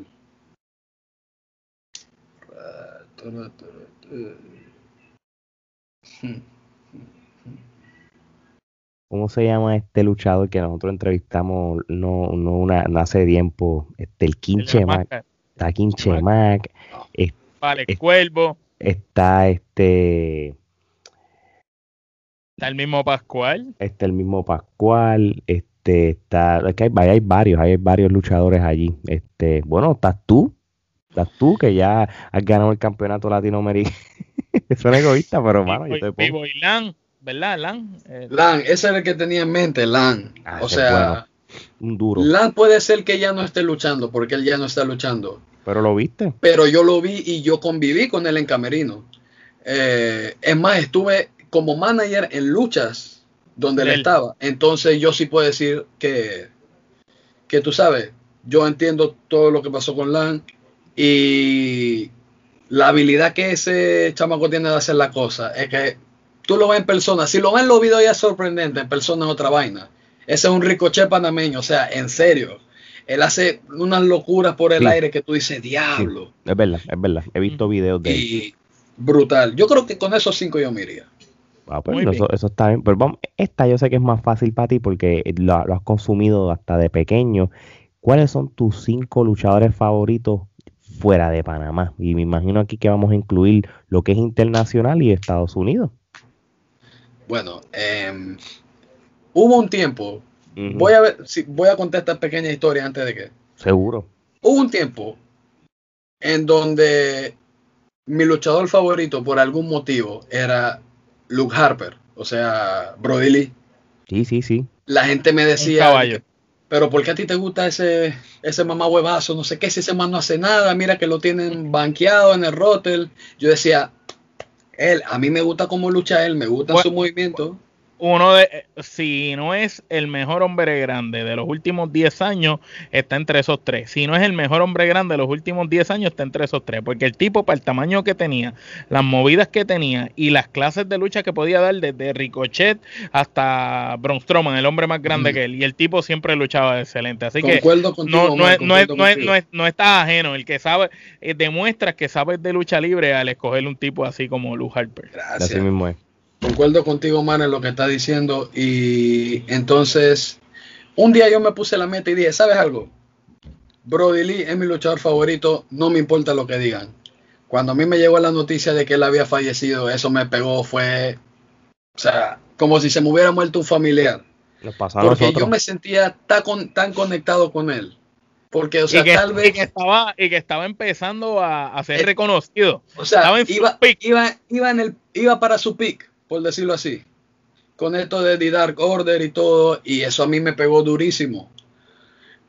¿Cómo se llama este luchador que nosotros entrevistamos no, no, una, hace tiempo? Este, el Quinchemac. Está Quinchemac. Vale, Cuervo. Está este. Está el mismo Pascual. Está el mismo Pascual. Este, está. Es que hay, hay, varios, hay varios luchadores allí. Este, bueno, estás tú. Estás tú que ya has ganado el campeonato latinoamericano. (laughs) Suena egoísta, pero mano, yo te pongo. ¿Verdad? Lan. Eh, Lan, ese era el que tenía en mente, Lan. Ah, o sea, un duro. Lan puede ser que ya no esté luchando, porque él ya no está luchando. Pero lo viste. Pero yo lo vi y yo conviví con él en Camerino. Eh, es más, estuve como manager en luchas donde él, estaba. Entonces yo sí puedo decir que, que tú sabes, yo entiendo todo lo que pasó con Lan y la habilidad que ese chamaco tiene de hacer la cosa es que tú lo ves en persona. Si lo ves en los videos ya es sorprendente, en persona es otra vaina. Ese es un ricochet panameño, o sea, en serio. Él hace unas locuras por el aire que tú dices, diablo. Es verdad, es verdad. He visto videos de y Brutal. Yo creo que con esos cinco yo me iría. Ah, pues, eso, está bien. Pero vamos, esta yo sé que es más fácil para ti porque lo, lo has consumido hasta de pequeño. ¿Cuáles son tus cinco luchadores favoritos fuera de Panamá? Y me imagino aquí que vamos a incluir lo que es internacional y Estados Unidos. Bueno, em, hubo un tiempo, voy a ver, si voy a contar esta pequeña historia antes de que. Seguro. Hubo un tiempo en donde mi luchador favorito por algún motivo era Luke Harper, o sea, Brody Lee. Sí, sí, sí. La gente me decía, pero ¿por qué a ti te gusta ese, ese mamá huevazo? No sé qué, si ese man no hace nada, mira que lo tienen banqueado en el rotel. Yo decía, él, a mí me gusta cómo lucha él, me gusta su movimiento uno de, si no es el mejor hombre grande de los últimos 10 años, está entre esos tres. Si no es el mejor hombre grande de los últimos 10 años, está entre esos tres. Porque el tipo, para el tamaño que tenía, las movidas que tenía y las clases de lucha que podía dar desde Ricochet hasta Braun Strowman, el hombre más grande que él. Y el tipo siempre luchaba excelente. Así que no, no, no, no, está ajeno. El que sabe, eh, demuestra que sabes de lucha libre al escoger un tipo así como Luke Harper. Gracias. Así mismo es. Concuerdo contigo, man, en lo que está diciendo. Y entonces, un día yo me puse la meta y dije, ¿sabes algo? Brody Lee es mi luchador favorito, no me importa lo que digan. Cuando a mí me llegó la noticia de que él había fallecido, eso me pegó, fue, o sea, como si se me hubiera muerto un familiar. Porque yo me sentía tan, tan conectado con él. Porque, o sea, tal vez. Y que, estaba, y que estaba empezando a, ser reconocido. O sea, iba, iba, iba, en el, iba para su pick por decirlo así, con esto de The Dark Order y todo, y eso a mí me pegó durísimo.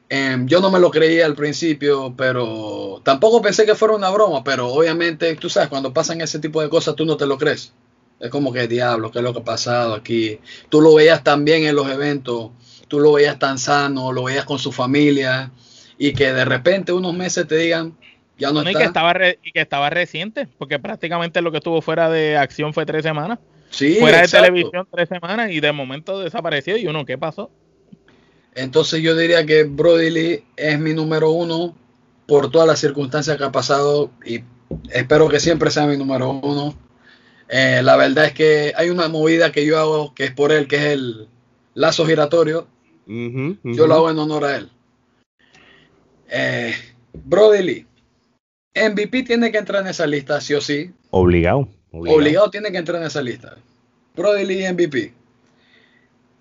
Em, yo no me lo creía al principio, pero tampoco pensé que fuera una broma, pero obviamente, tú sabes, cuando pasan ese tipo de cosas, tú no te lo crees. Es como que, diablo, ¿qué es lo que ha pasado aquí? Tú lo veías tan bien en los eventos, tú lo veías tan sano, lo veías con su familia, y que de repente unos meses te digan, ya no, está. Y que, estaba y que estaba reciente, porque prácticamente lo que estuvo fuera de acción fue tres semanas fuera de televisión tres semanas y de momento desapareció y uno, ¿qué pasó? Entonces yo diría que Brody Lee es mi número uno por todas las circunstancias que ha pasado y espero que siempre sea mi número uno. Eh, la verdad es que hay una movida que yo hago que es por él, que es el lazo giratorio. Yo lo hago en honor a él. Eh, Brody Lee. MVP tiene que entrar en esa lista, sí o sí. Obligado. Obligado. tiene que entrar en esa lista. Brody Lee MVP.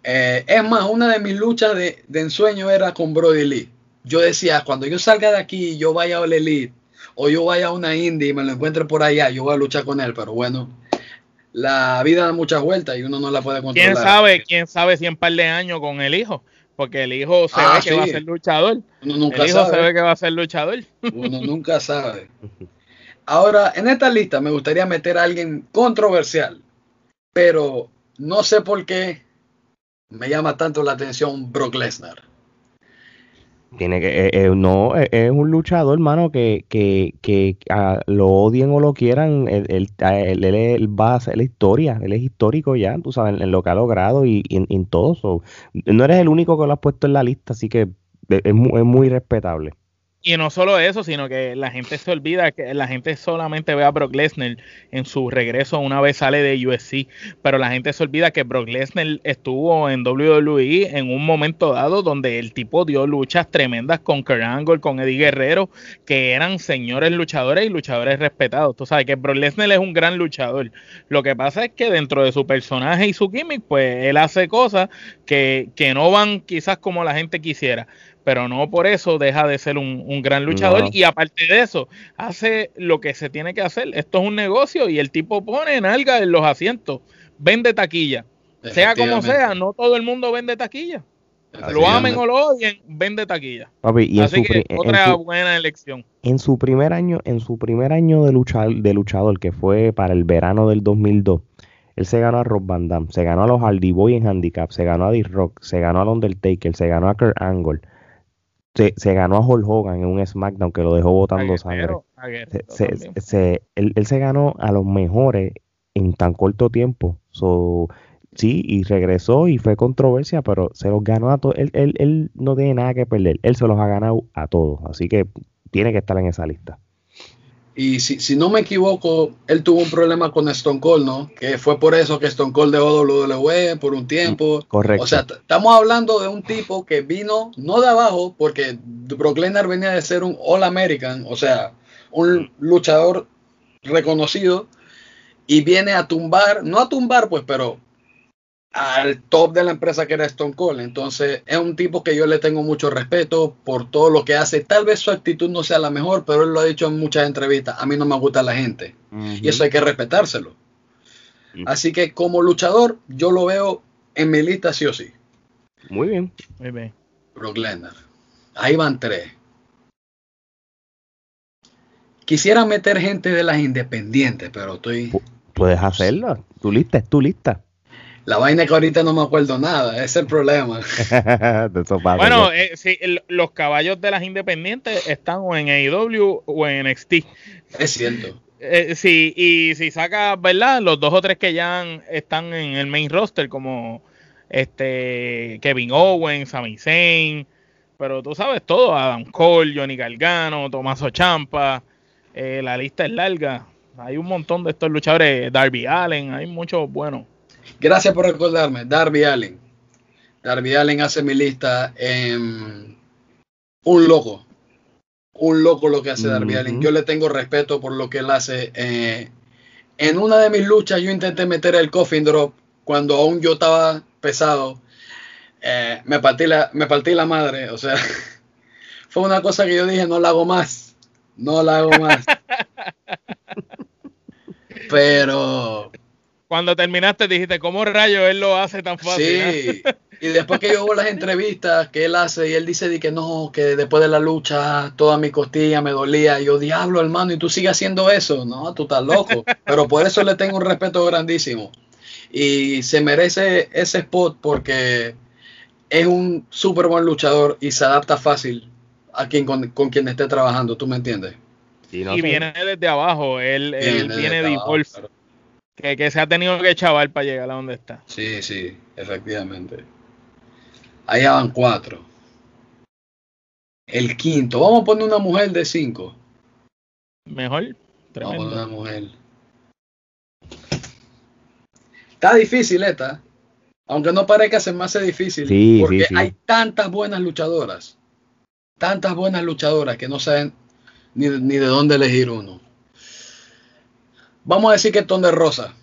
Eh, es más, una de mis luchas de, de, ensueño era con Brody Lee. Yo decía, cuando yo salga de aquí, yo vaya a All Elite, o yo vaya a una indie y me lo encuentre por allá, yo voy a luchar con él, pero bueno, la vida da muchas vueltas y uno no la puede controlar. ¿Quién sabe, quién sabe si en par de años con el hijo? Porque el hijo se ah, ve que va a ser luchador. Uno nunca el hijo se ve que va a ser luchador. Uno nunca sabe. (laughs) Ahora, en esta lista me gustaría meter a alguien controversial, pero no sé por qué me llama tanto la atención Brock Lesnar. Tiene que, eh, eh, no, eh, es, un luchador, hermano, que, que, que ah, lo odien o lo quieran, él, él, va a la historia, él es histórico ya, tú sabes, en, lo que ha logrado y, en, todo. no eres el único que lo has puesto en la lista, así que es, es muy respetable. Y no solo eso, sino que la gente se olvida que la gente solamente ve a Brock Lesnar en su regreso una vez sale de USC, pero la gente se olvida que Brock Lesnar estuvo en WWE en un momento dado donde el tipo dio luchas tremendas con Kurt Angle, con Eddie Guerrero, que eran señores luchadores y luchadores respetados. Tú sabes que Brock Lesnar es un gran luchador. Lo que pasa es que dentro de su personaje y su gimmick, pues él hace cosas que, que no van quizás como la gente quisiera pero no por eso deja de ser un, gran luchador. Y aparte de eso, hace lo que se tiene que hacer. Esto es un negocio y el tipo pone nalga en los asientos, vende taquilla. Sea como sea, no todo el mundo vende taquilla. Lo amen o lo odien, vende taquilla. Así que otra buena elección. En su primer año, en su primer año de, luchar, de luchador, que fue para el verano del 2002, él se ganó a Rob Van Damme, se ganó a los Hardy Boy en handicap, se ganó a D-Rock, se ganó al Undertaker, se ganó a Kurt Angle, se, ganó a Hulk Hogan en un SmackDown que lo dejó botando sangre. él, se ganó a los mejores en tan corto tiempo. sí, y regresó y fue controversia, pero se los ganó a todos. Él, él, él no tiene nada que perder. Él se los ha ganado a todos. Así que tiene que estar en esa lista. Y si, si, no me equivoco, él tuvo un problema con Stone Cold, ¿no? Que fue por eso que Stone Cold dejó WWE por un tiempo. Mm, correcto. O sea, estamos hablando de un tipo que vino no de abajo, porque Brock Lesnar venía de ser un All American, o sea, un luchador reconocido, y viene a tumbar, no a tumbar, pues, pero al top de la empresa que era Stone Cold. Entonces es un tipo que yo le tengo mucho respeto por todo lo que hace. Tal vez su actitud no sea la mejor, pero él lo ha dicho en muchas entrevistas. A mí no me gusta la gente. Y eso hay que respetárselo. Así que como luchador, yo lo veo en mi lista sí o sí. Muy bien. Muy bien. Brock Lesnar. Ahí van tres. Quisiera meter gente de las independientes, pero estoy... Puedes hacerlo. Tu lista es tu lista. La vaina que ahorita no me acuerdo nada, ese es el problema. (laughs) bueno, eh, los caballos de las independientes están o en AEW o en NXT. Es cierto. Eh, sí, y si sacas, ¿verdad? Los dos o tres que ya están en el main roster, como este Kevin Owens, Sami Zayn, pero tú sabes todo, Adam Cole, Johnny Galgano, Tomaso Champa, eh, la lista es larga. Hay un montón de estos luchadores, Darby Allen, hay muchos buenos. Gracias por recordarme. Darby Allen. Darby Allen hace mi lista en un loco. Un loco lo que hace Darby Allen. Yo le tengo respeto por lo que él hace. Eh, en una de mis luchas yo intenté meter el coffin drop cuando aún yo estaba pesado. Eh, me, partí la, me partí la madre. O sea, (laughs) fue una cosa que yo dije, no la hago más. No la hago más. (laughs) Pero cuando terminaste dijiste, ¿cómo rayo él lo hace tan fácil? Sí, y después que yo veo las entrevistas que él hace y él dice que no, que después de la lucha toda mi costilla me dolía. Y yo, diablo, hermano, y tú sigues haciendo eso. No, tú estás loco. Pero por eso le tengo un respeto grandísimo. Y se merece ese spot porque es un súper buen luchador y se adapta fácil a quien con, quien esté trabajando, ¿tú me entiendes? y viene desde abajo, él, viene, de golf que, se ha tenido que chaval para llegar a donde está. Sí, sí, efectivamente. Ahí van cuatro. El quinto. Vamos a poner una mujer de cinco. Mejor. Vamos a poner una mujer. Está difícil esta. Aunque no parezca ser más difícil. porque hay tantas buenas luchadoras. Tantas buenas luchadoras que no saben ni, ni de dónde elegir uno. Vamos a decir que es de Rosa.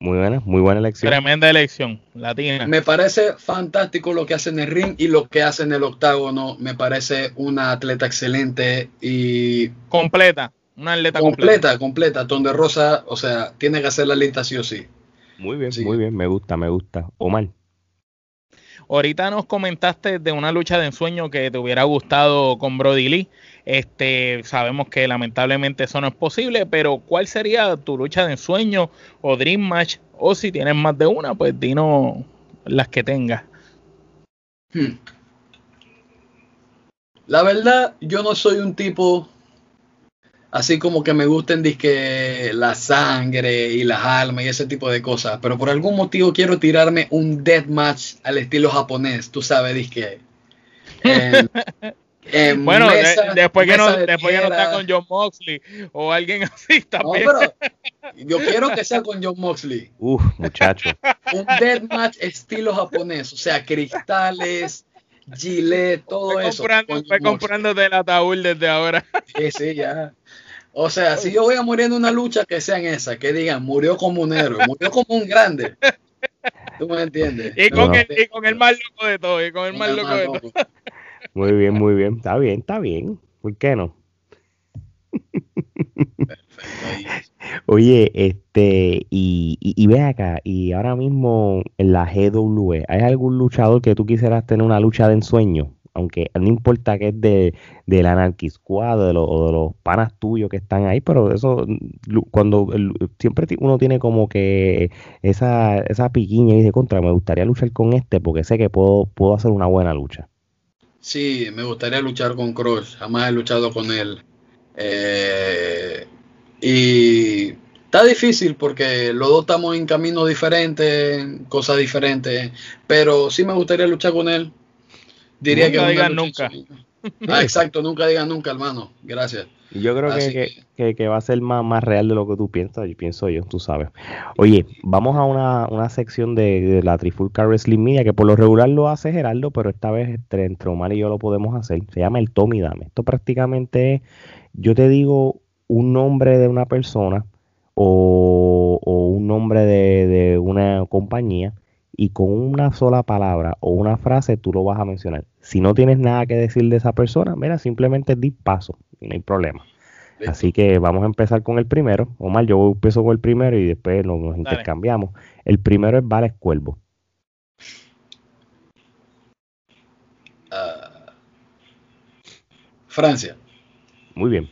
Muy buena, muy buena elección. Tremenda elección, latina. Me parece fantástico lo que hace en el ring y lo que hace en el octágono. Me parece una atleta excelente y. Completa, una atleta completa. Completa, completa. Rosa, o sea, tiene que hacer la lista sí o sí. Muy bien, muy bien, me gusta, me gusta. Omar. Ahorita nos comentaste de una lucha de ensueño que te hubiera gustado con Brody Lee. Este, sabemos que lamentablemente eso no es posible, pero ¿cuál sería tu lucha de ensueño o Dream Match? O si tienes más de una, pues dinos las que tengas. Hmm. La verdad, yo no soy un tipo así como que me gusten disque la sangre y las almas y ese tipo de cosas, pero por algún motivo quiero tirarme un deathmatch al estilo japonés, tú sabes, disque. (laughs) (laughs) bueno, después, que no, después que no está con John Moxley o alguien (laughs) así también. yo quiero que sea con John Moxley. Uf, muchacho. (laughs) Un deathmatch estilo japonés, o sea, cristales, gilet, todo eso. Comprando, comprando el ataúd desde ahora. Sí, sí, ya. O sea, si yo voy a morir en una lucha, que sean esas, que digan, murió como un héroe, murió como un grande. ¿Tú me entiendes? Y con, el, y con el más loco de todo, y con el más loco de todo. Muy bien, muy bien. Está bien, está bien. ¿Por qué no? Oye, este, y, y, ve acá, y ahora mismo en la GW, ¿hay algún luchador que tú quisieras tener una lucha de ensueño? Aunque no importa que es de, del Anarchy Squad de o de los panas tuyos que están ahí, pero eso, cuando siempre uno tiene como que esa, esa piquiña y dice, contra, me gustaría luchar con este porque sé que puedo, puedo hacer una buena lucha. Sí, me gustaría luchar con Crush. Jamás he luchado con él. Eh, y está difícil porque los dos estamos en caminos diferentes, cosas diferentes. Pero sí me gustaría luchar con él. Diría nunca que digan nunca. Ah, exacto, nunca digan nunca, hermano. Gracias. Y yo creo que, que, va a ser más, más real de lo que tú piensas, y pienso yo, tú sabes. Oye, vamos a una, una sección de, la Trifulca Wrestling Media, que por lo regular lo hace Gerardo, pero esta vez entre, entre Omar y yo lo podemos hacer. Se llama el Tommy Dame. Esto prácticamente es, yo te digo un nombre de una persona o, un nombre de, de una compañía y con una sola palabra o una frase tú lo vas a mencionar. Si no tienes nada que decir de esa persona, mira, simplemente di paso no hay problema. Así que vamos a empezar con el primero. Omar, yo empiezo con el primero y después nos, intercambiamos. El primero es Vales Cuervo. Ah, Francia. Muy bien.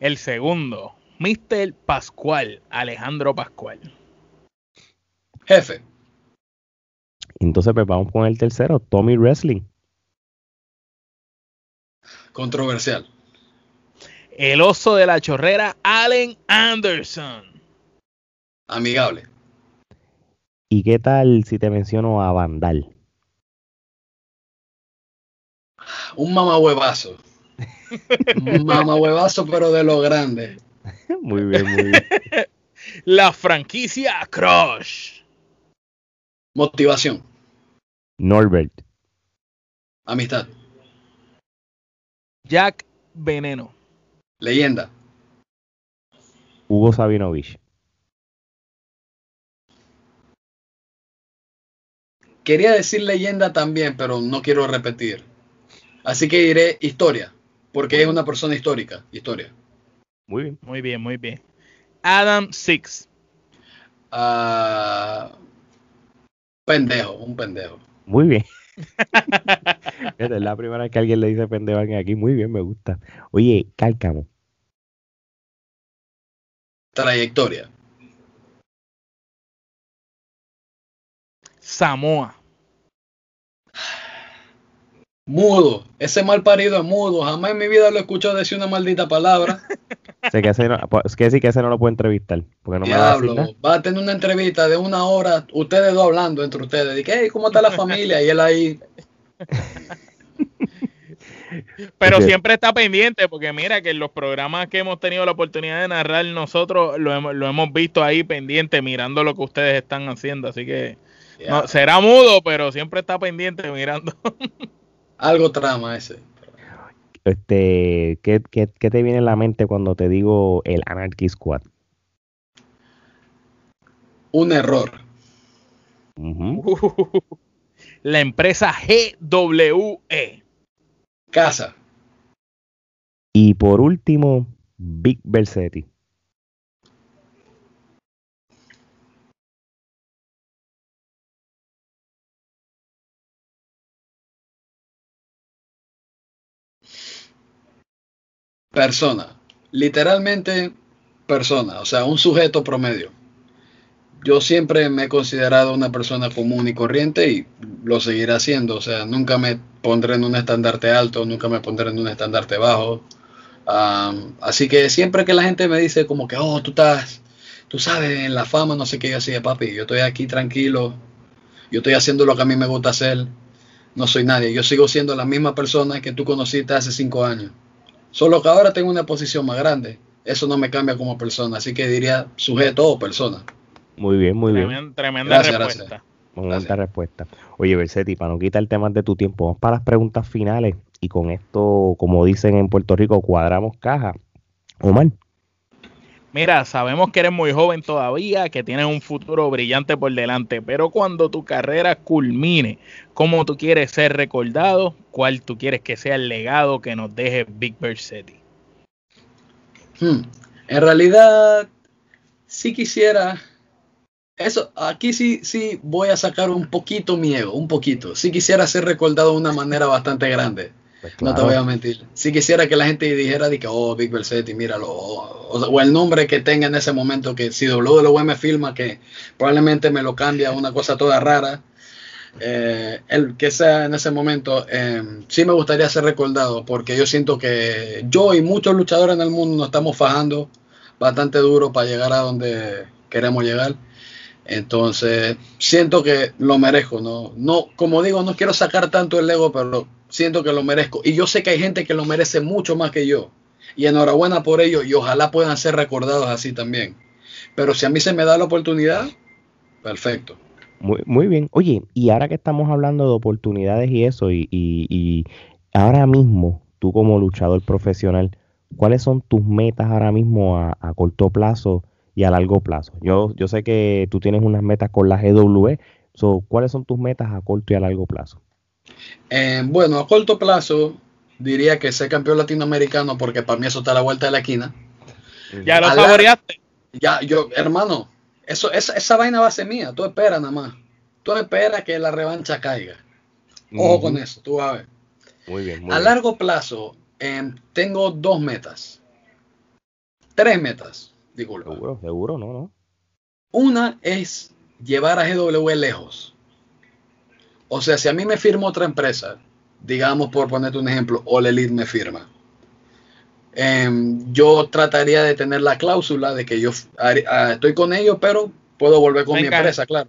El segundo, Mr. Pascual, Alejandro Pascual. Jefe. Entonces, pues vamos con el tercero, Tommy Wrestling. Controversial. El oso de la chorrera, Allen Anderson. Amigable. ¿Y qué tal si te menciono a Vandal? Un mamahuevazo. Un (laughs) mamahuevazo, pero de lo grande. (laughs) muy bien, muy bien. (laughs) La franquicia Crush. Motivación. Norbert. Amistad. Jack Veneno. Leyenda. Hugo Sabinovich. Quería decir leyenda también, pero no quiero repetir. Así que diré historia, porque es una persona histórica. Historia. Muy bien. Muy bien, muy bien. Adam Six. Ah, pendejo, un pendejo. Muy bien. (laughs) es la primera vez que alguien le dice pendejo a alguien aquí. Muy bien, me gusta. Oye, Cálcamo. Trayectoria. Samoa. Mudo. Ese mal parido es mudo. Jamás en mi vida lo he escuchado decir una maldita palabra. (laughs) sé que ese no, pues, que sí que ese no lo puedo entrevistar. Porque no Diablo, me va, a tener una entrevista de una hora, ustedes dos hablando entre ustedes. Dije, ¿cómo está la familia? Y él ahí. (laughs) Pero siempre está pendiente, porque mira que en los programas que hemos tenido la oportunidad de narrar nosotros lo hemos, lo hemos visto ahí pendiente, mirando lo que ustedes están haciendo. Así que no, será mudo, pero siempre está pendiente mirando. (laughs) Algo trama ese. Este, ¿qué, qué, te viene a la mente cuando te digo el Anarchy Squad? un error. (laughs) la empresa GWE. Casa. Y por último, Big Versetti. Persona. Literalmente persona, o sea, un sujeto promedio. Yo siempre me he considerado una persona común y corriente y lo seguiré haciendo. O sea, nunca me pondré en un estandarte alto, nunca me pondré en un estandarte bajo. así que siempre que la gente me dice como que, oh, tú estás, tú sabes, en la fama, no sé qué, yo así, papi, yo estoy aquí tranquilo, yo estoy haciendo lo que a mí me gusta hacer, no soy nadie, yo sigo siendo la misma persona que tú conociste hace cinco años. Solo que ahora tengo una posición más grande. Eso no me cambia como persona. Así que diría sujeto o persona. Muy bien, muy bien. Tremenda respuesta. Tremenda respuesta. Oye, Bersetti, para no quitarte más de tu tiempo, vamos para las preguntas finales. Y con esto, como dicen en Puerto Rico, cuadramos caja. Omar. Mira, sabemos que eres muy joven todavía, que tienes un futuro brillante por delante, pero cuando tu carrera culmine, ¿cómo tú quieres ser recordado? ¿Cuál tú quieres que sea el legado que nos deje Big Bird City? Hmm. En realidad, sí quisiera. Eso, aquí sí, sí voy a sacar un poquito miedo, un poquito. Sí quisiera ser recordado de una manera bastante grande. Pues no te voy a mentir. Si quisiera que la gente dijera de que, oh, Big Versetti, míralo. O, el nombre que tenga en ese momento, que si WWE me filma, que probablemente me lo cambia a una cosa toda rara. Eh, el que sea en ese momento, eh, sí me gustaría ser recordado, porque yo siento que yo y muchos luchadores en el mundo nos estamos fajando bastante duro para llegar a donde queremos llegar. Entonces, siento que lo merezco, ¿no? No, como digo, no quiero sacar tanto el ego, pero siento que lo merezco. Y yo sé que hay gente que lo merece mucho más que yo. Y enhorabuena por ello y ojalá puedan ser recordados así también. Pero si a mí se me da la oportunidad, perfecto. Muy, muy bien. Oye, y ahora que estamos hablando de oportunidades y eso, y, y ahora mismo, tú como luchador profesional, ¿cuáles son tus metas ahora mismo a, a corto plazo? y a largo plazo. Yo, yo sé que tú tienes unas metas con la GW, so, ¿cuáles son tus metas a corto y a largo plazo? Eh, bueno, a corto plazo diría que ser campeón latinoamericano porque para mí eso está a la vuelta de la esquina. Ya lo saboreaste. Ya, yo, hermano, eso, esa, esa vaina va a ser mía. Tú esperas nada más. Tú esperas que la revancha caiga. Ojo con eso, tú vas a ver. Muy bien. Muy a largo plazo, em, tengo dos metas. Tres metas. Seguro, seguro, no, no. Una es llevar a GW lejos. O sea, si a mí me firma otra empresa, digamos por ponerte un ejemplo, All Elite me firma, em, yo trataría de tener la cláusula de que yo ah, estoy con ellos, pero puedo volver con mi empresa, claro.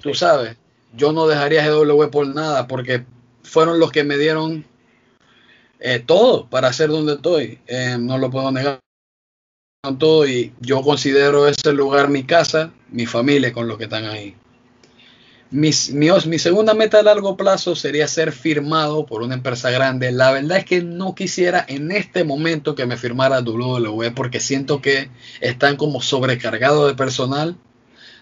Tú sabes, yo no dejaría GW por nada porque fueron los que me dieron eh, todo para ser donde estoy. Em, no lo puedo negar todo y yo considero ese lugar mi casa, mi familia con los que están ahí. Mi, segunda meta a largo plazo sería ser firmado por una empresa grande. La verdad es que no quisiera en este momento que me firmara WWE porque siento que están como sobrecargados de personal.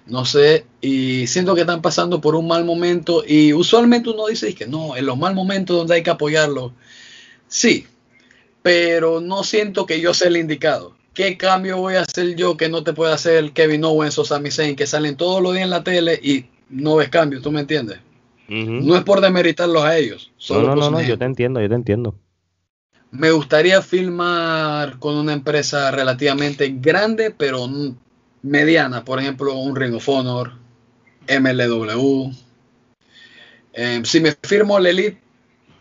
No sé, y siento que están pasando por un mal momento. Y usualmente uno dice que no, en los mal momentos donde hay que apoyarlo. Sí, pero no siento que yo sea el indicado. ¿qué cambio voy a hacer yo que no te puede hacer Kevin Owens o Sami Zayn, que salen todos los días en la tele y no ves cambio, ¿tú me entiendes? No es por demeritarlos a ellos. no, no, no, yo te entiendo, yo te entiendo. Me gustaría filmar con una empresa relativamente grande, pero mediana, por ejemplo, un Ring of Honor, MLW. Eh, si me firmo la Elite,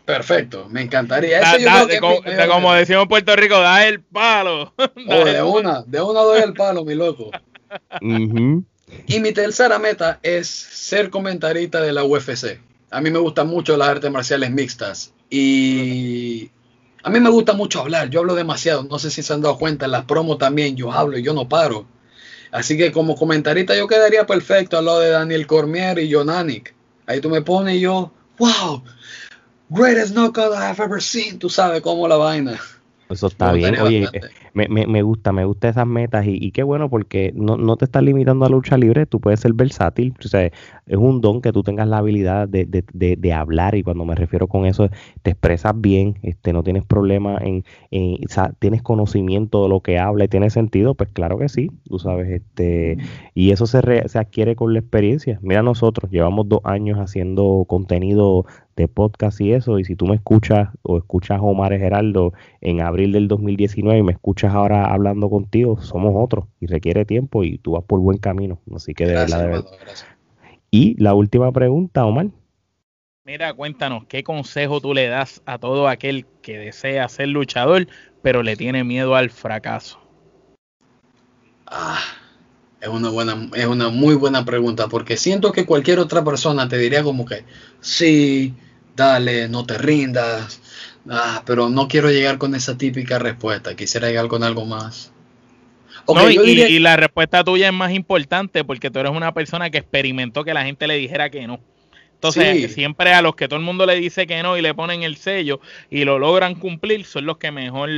Perfecto, me encantaría. como, decimos en Puerto Rico, da el palo. (laughs) Oh, de una, de una doy el palo, mi loco. Y mi tercera meta es ser comentarista de la UFC. A mí me gustan mucho las artes marciales mixtas y a mí me gusta mucho hablar. Yo hablo demasiado. No sé si se han dado cuenta, en las promos también yo hablo y yo no paro. Así que como comentarista yo quedaría perfecto al lado de Daniel Cormier y Jonanik. Ahí tú me pones y yo, wow, greatest knockout I have ever seen. Tú sabes cómo la vaina. Eso está bien. Oye, me, me, me, gusta, me gusta esas metas y, qué bueno porque no, no, te estás limitando a lucha libre, tú puedes ser versátil. O sea, es un don que tú tengas la habilidad de, de, de, hablar y cuando me refiero con eso, te expresas bien, este, no tienes problema en, o sea, tienes conocimiento de lo que habla y tiene sentido, pues claro que sí, tú sabes, este, y eso se, se adquiere con la experiencia. Mira nosotros, llevamos dos años haciendo contenido de podcast y eso, y si tú me escuchas o escuchas a Omar Geraldo en abril del 2019 y me escuchas ahora hablando contigo, somos otros y requiere tiempo y tú vas por buen camino, así que de verdad, de verdad. Y la última pregunta, Omar. Mira, cuéntanos, ¿qué consejo tú le das a todo aquel que desea ser luchador, pero le tiene miedo al fracaso? Ah, es una buena, es una muy buena pregunta, porque siento que cualquier otra persona te diría como que sí, dale, no te rindas. Ah, pero no quiero llegar con esa típica respuesta. Quisiera llegar con algo más. y, la respuesta tuya es más importante porque tú eres una persona que experimentó que la gente le dijera que no. Entonces, siempre a los que todo el mundo le dice que no y le ponen el sello y lo logran cumplir, son los que mejor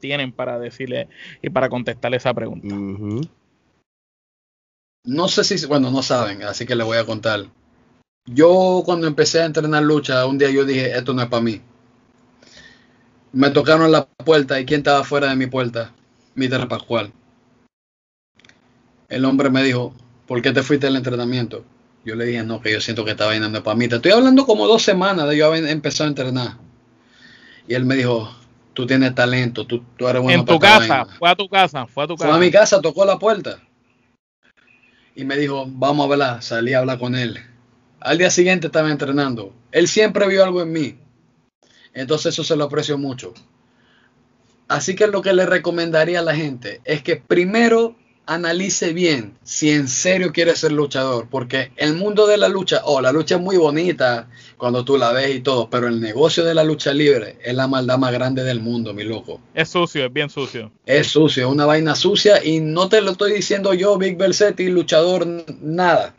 tienen para decirle y para contestarle esa pregunta. No sé si, bueno, no saben, así que les voy a contar. Yo cuando empecé a entrenar lucha, un día yo dije, esto no es para mí. Me tocaron la puerta y ¿quién estaba fuera de mi puerta? Miter Pascual. El hombre me dijo, ¿por qué te fuiste del entrenamiento? Yo le dije, no, que yo siento que estaba vaina para mí. Te estoy hablando como dos semanas de yo haber empezado a entrenar. Y él me dijo, tú tienes talento, tú, tú eres bueno. En tu casa, fue a tu casa, fue a tu casa. Fue a mi casa, tocó la puerta. Y me dijo, vamos a hablar. Salí a hablar con él. Al día siguiente estaba entrenando. Él siempre vio algo en mí. Entonces eso se lo aprecio mucho. Así que lo que le recomendaría a la gente es que primero analice bien si en serio quiere ser luchador, porque el mundo de la lucha, oh, la lucha es muy bonita cuando tú la ves y todo, pero el negocio de la lucha libre es la maldad más grande del mundo, mi loco. Es sucio, es bien sucio. Es sucio, es una vaina sucia y no te lo estoy diciendo yo, Big Bersetti, luchador, nada.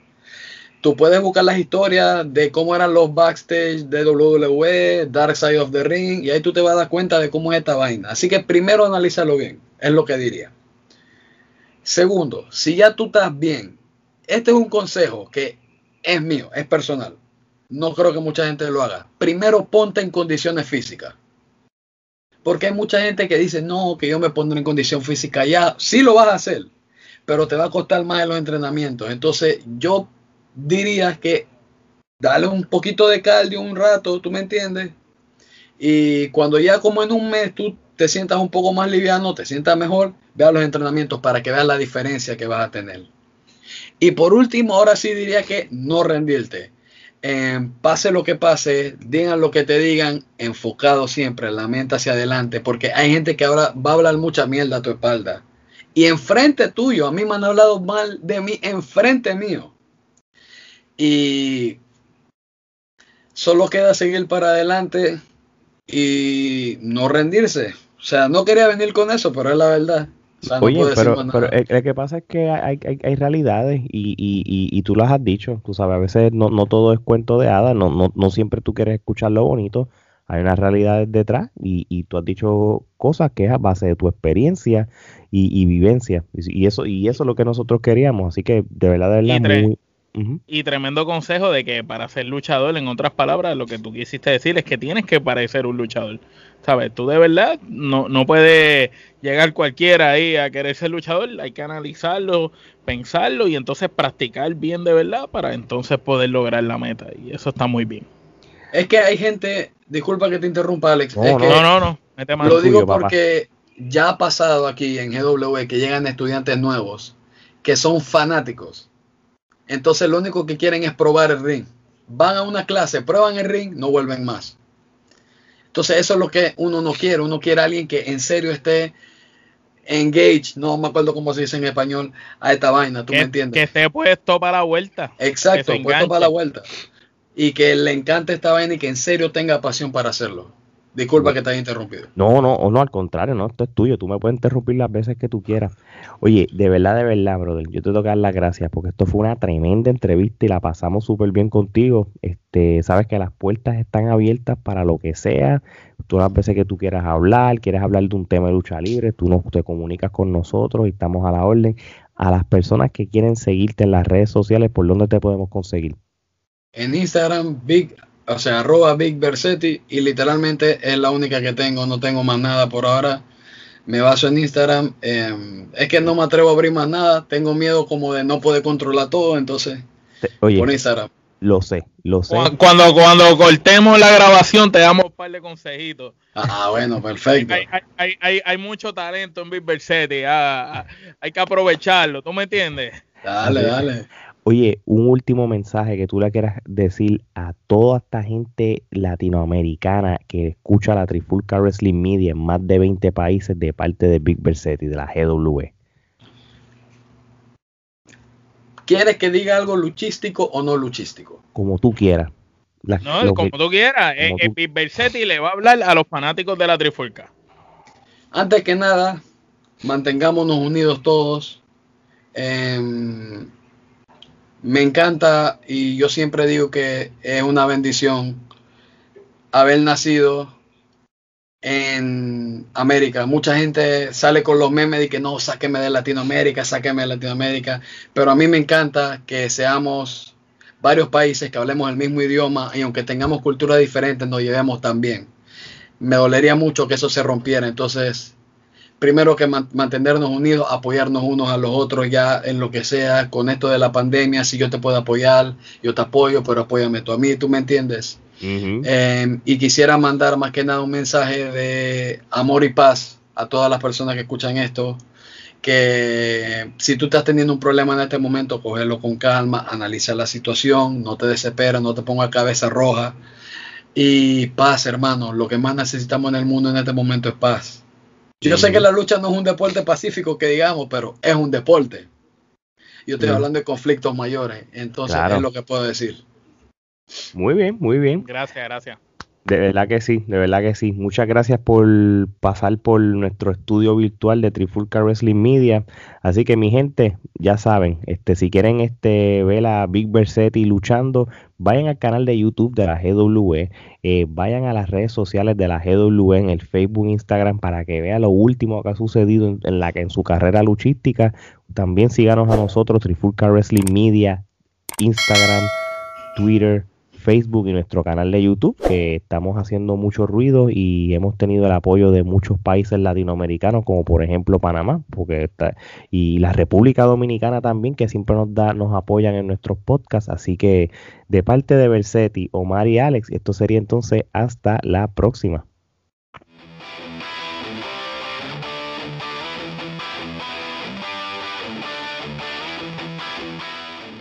Tú puedes buscar las historias de cómo eran los backstage de WWE, Dark Side of the Ring, y ahí tú te vas a dar cuenta de cómo es esta vaina. Así que primero analízalo bien, es lo que diría. Segundo, si ya tú estás bien, este es un consejo que es mío, es personal. No creo que mucha gente lo haga. Primero ponte en condiciones físicas. Porque hay mucha gente que dice, no, que yo me pondré en condición física ya. Sí lo vas a hacer, pero te va a costar más en los entrenamientos. Entonces yo diría que dale un poquito de cardio un rato, ¿tú me entiendes? Y cuando ya como en un mes tú te sientas un poco más liviano, te sientas mejor, vea los entrenamientos para que veas la diferencia que vas a tener. Y por último, ahora sí diría que no rendirte. pase lo que pase, digan lo que te digan, enfocado siempre, la mente hacia adelante, porque hay gente que ahora va a hablar mucha mierda a tu espalda. Y enfrente tuyo, a mí me han hablado mal de mí, enfrente mío. Y solo queda seguir para adelante y no rendirse. O sea, no quería venir con eso, pero es la verdad. Oye, pero, pero el, que pasa es que hay, hay, hay realidades y, y, y, tú las has dicho, tú sabes, a veces no, no todo es cuento de hadas, no, no, no siempre tú quieres escuchar lo bonito, hay unas realidades detrás y, y tú has dicho cosas que es a base de tu experiencia y, vivencia y, eso y eso es lo que nosotros queríamos, así que de verdad, de verdad, muy, y tremendo consejo de que para ser luchador, en otras palabras, lo que tú quisiste decir es que tienes que parecer un luchador. ¿Sabes? Tú de verdad no, no puedes llegar cualquiera ahí a querer ser luchador, hay que analizarlo, pensarlo y entonces practicar bien de verdad para entonces poder lograr la meta. Y eso está muy bien. Es que hay gente, disculpa que te interrumpa Alex, no, no, no, lo digo porque ya ha pasado aquí en GW que llegan estudiantes nuevos que son fanáticos entonces lo único que quieren es probar el ring. Van a una clase, prueban el ring, no vuelven más. Entonces eso es lo que uno no quiere. Uno quiere a alguien que en serio esté engaged, no me acuerdo cómo se dice en español, a esta vaina, ¿tú me entiendes? Que esté puesto para la vuelta. Exacto, puesto para la vuelta. Y que le encante esta vaina y que en serio tenga pasión para hacerlo. Disculpa que te haya interrumpido. No, no, no, al contrario, no, esto es tuyo. Tú me puedes interrumpir las veces que tú quieras. Oye, de verdad, de verdad, brother, yo te tengo que dar las gracias porque esto fue una tremenda entrevista y la pasamos súper bien contigo. Este, sabes que las puertas están abiertas para lo que sea, todas las veces que tú quieras hablar, quieres hablar de un tema de lucha libre, tú nos, te comunicas con nosotros y estamos a la orden. A las personas que quieren seguirte en las redes sociales, ¿por dónde te podemos conseguir? En Instagram, Big, o sea, arroba Big Versetti, y literalmente es la única que tengo, no tengo más nada por ahora. Me baso en Instagram. Em, es que no me atrevo a abrir más nada, tengo miedo como de no poder controlar todo, entonces, Oye, por Instagram. lo sé, lo sé. Cu- Cuando, cuando cortemos la grabación, te damos un par de consejitos. Ah, bueno, perfecto. Hay, hay, hay, hay, hay mucho talento en Big Versetti, ah, ah, hay que aprovecharlo, ¿tú me entiendes? Dale, dale. Oye, un último mensaje que tú le quieras decir a toda esta gente latinoamericana que escucha la Trifulca Wrestling Media en más de 20 países de parte de Big Versetti, de la GW. ¿Quieres que diga algo luchístico o no luchístico? Como tú quieras. La- No, como que- tú quieras, eh, como eh, tú- Big Versetti le va a hablar a los fanáticos de la Trifulca. Antes que nada, mantengámonos unidos todos. Em, me encanta y yo siempre digo que es una bendición haber nacido en América. Mucha gente sale con los memes de que no, sáqueme de Latinoamérica, sáqueme de Latinoamérica. Pero a mí me encanta que seamos varios países, que hablemos el mismo idioma y aunque tengamos culturas diferentes, nos llevemos tan bien. Me dolería mucho que eso se rompiera. Entonces, primero que man- mantenernos unidos, apoyarnos unos a los otros ya en lo que sea, con esto de la pandemia, si yo te puedo apoyar, yo te apoyo, pero apóyame tú a mí, ¿tú me entiendes? Eh, y quisiera mandar más que nada un mensaje de amor y paz a todas las personas que escuchan esto, que si tú estás teniendo un problema en este momento, cogerlo con calma, analiza la situación, no te desesperes, no te pongas cabeza roja. Y paz, hermano, lo que más necesitamos en el mundo en este momento es paz. Yo sé que la lucha no es un deporte pacífico que digamos, pero es un deporte. Yo estoy hablando de conflictos mayores, entonces Claro. es lo que puedo decir. Muy bien, muy bien. Gracias, gracias. De verdad que sí, de verdad que sí. Muchas gracias por pasar por nuestro estudio virtual de Trifulca Wrestling Media. Así que mi gente, ya saben, este, si quieren este, ver a Big Versetti luchando, vayan al canal de YouTube de la GW, eh, vayan a las redes sociales de la GW en el Facebook, Instagram, para que vean lo último que ha sucedido en, en la, en su carrera luchística. También síganos a nosotros, Trifulca Wrestling Media, Instagram, Twitter, Facebook y nuestro canal de YouTube, que estamos haciendo mucho ruido y hemos tenido el apoyo de muchos países latinoamericanos, como por ejemplo Panamá, porque está, y la República Dominicana también, que siempre nos da, nos apoyan en nuestros podcasts. Así que de parte de Versetti, Omar y Alex, esto sería entonces hasta la próxima.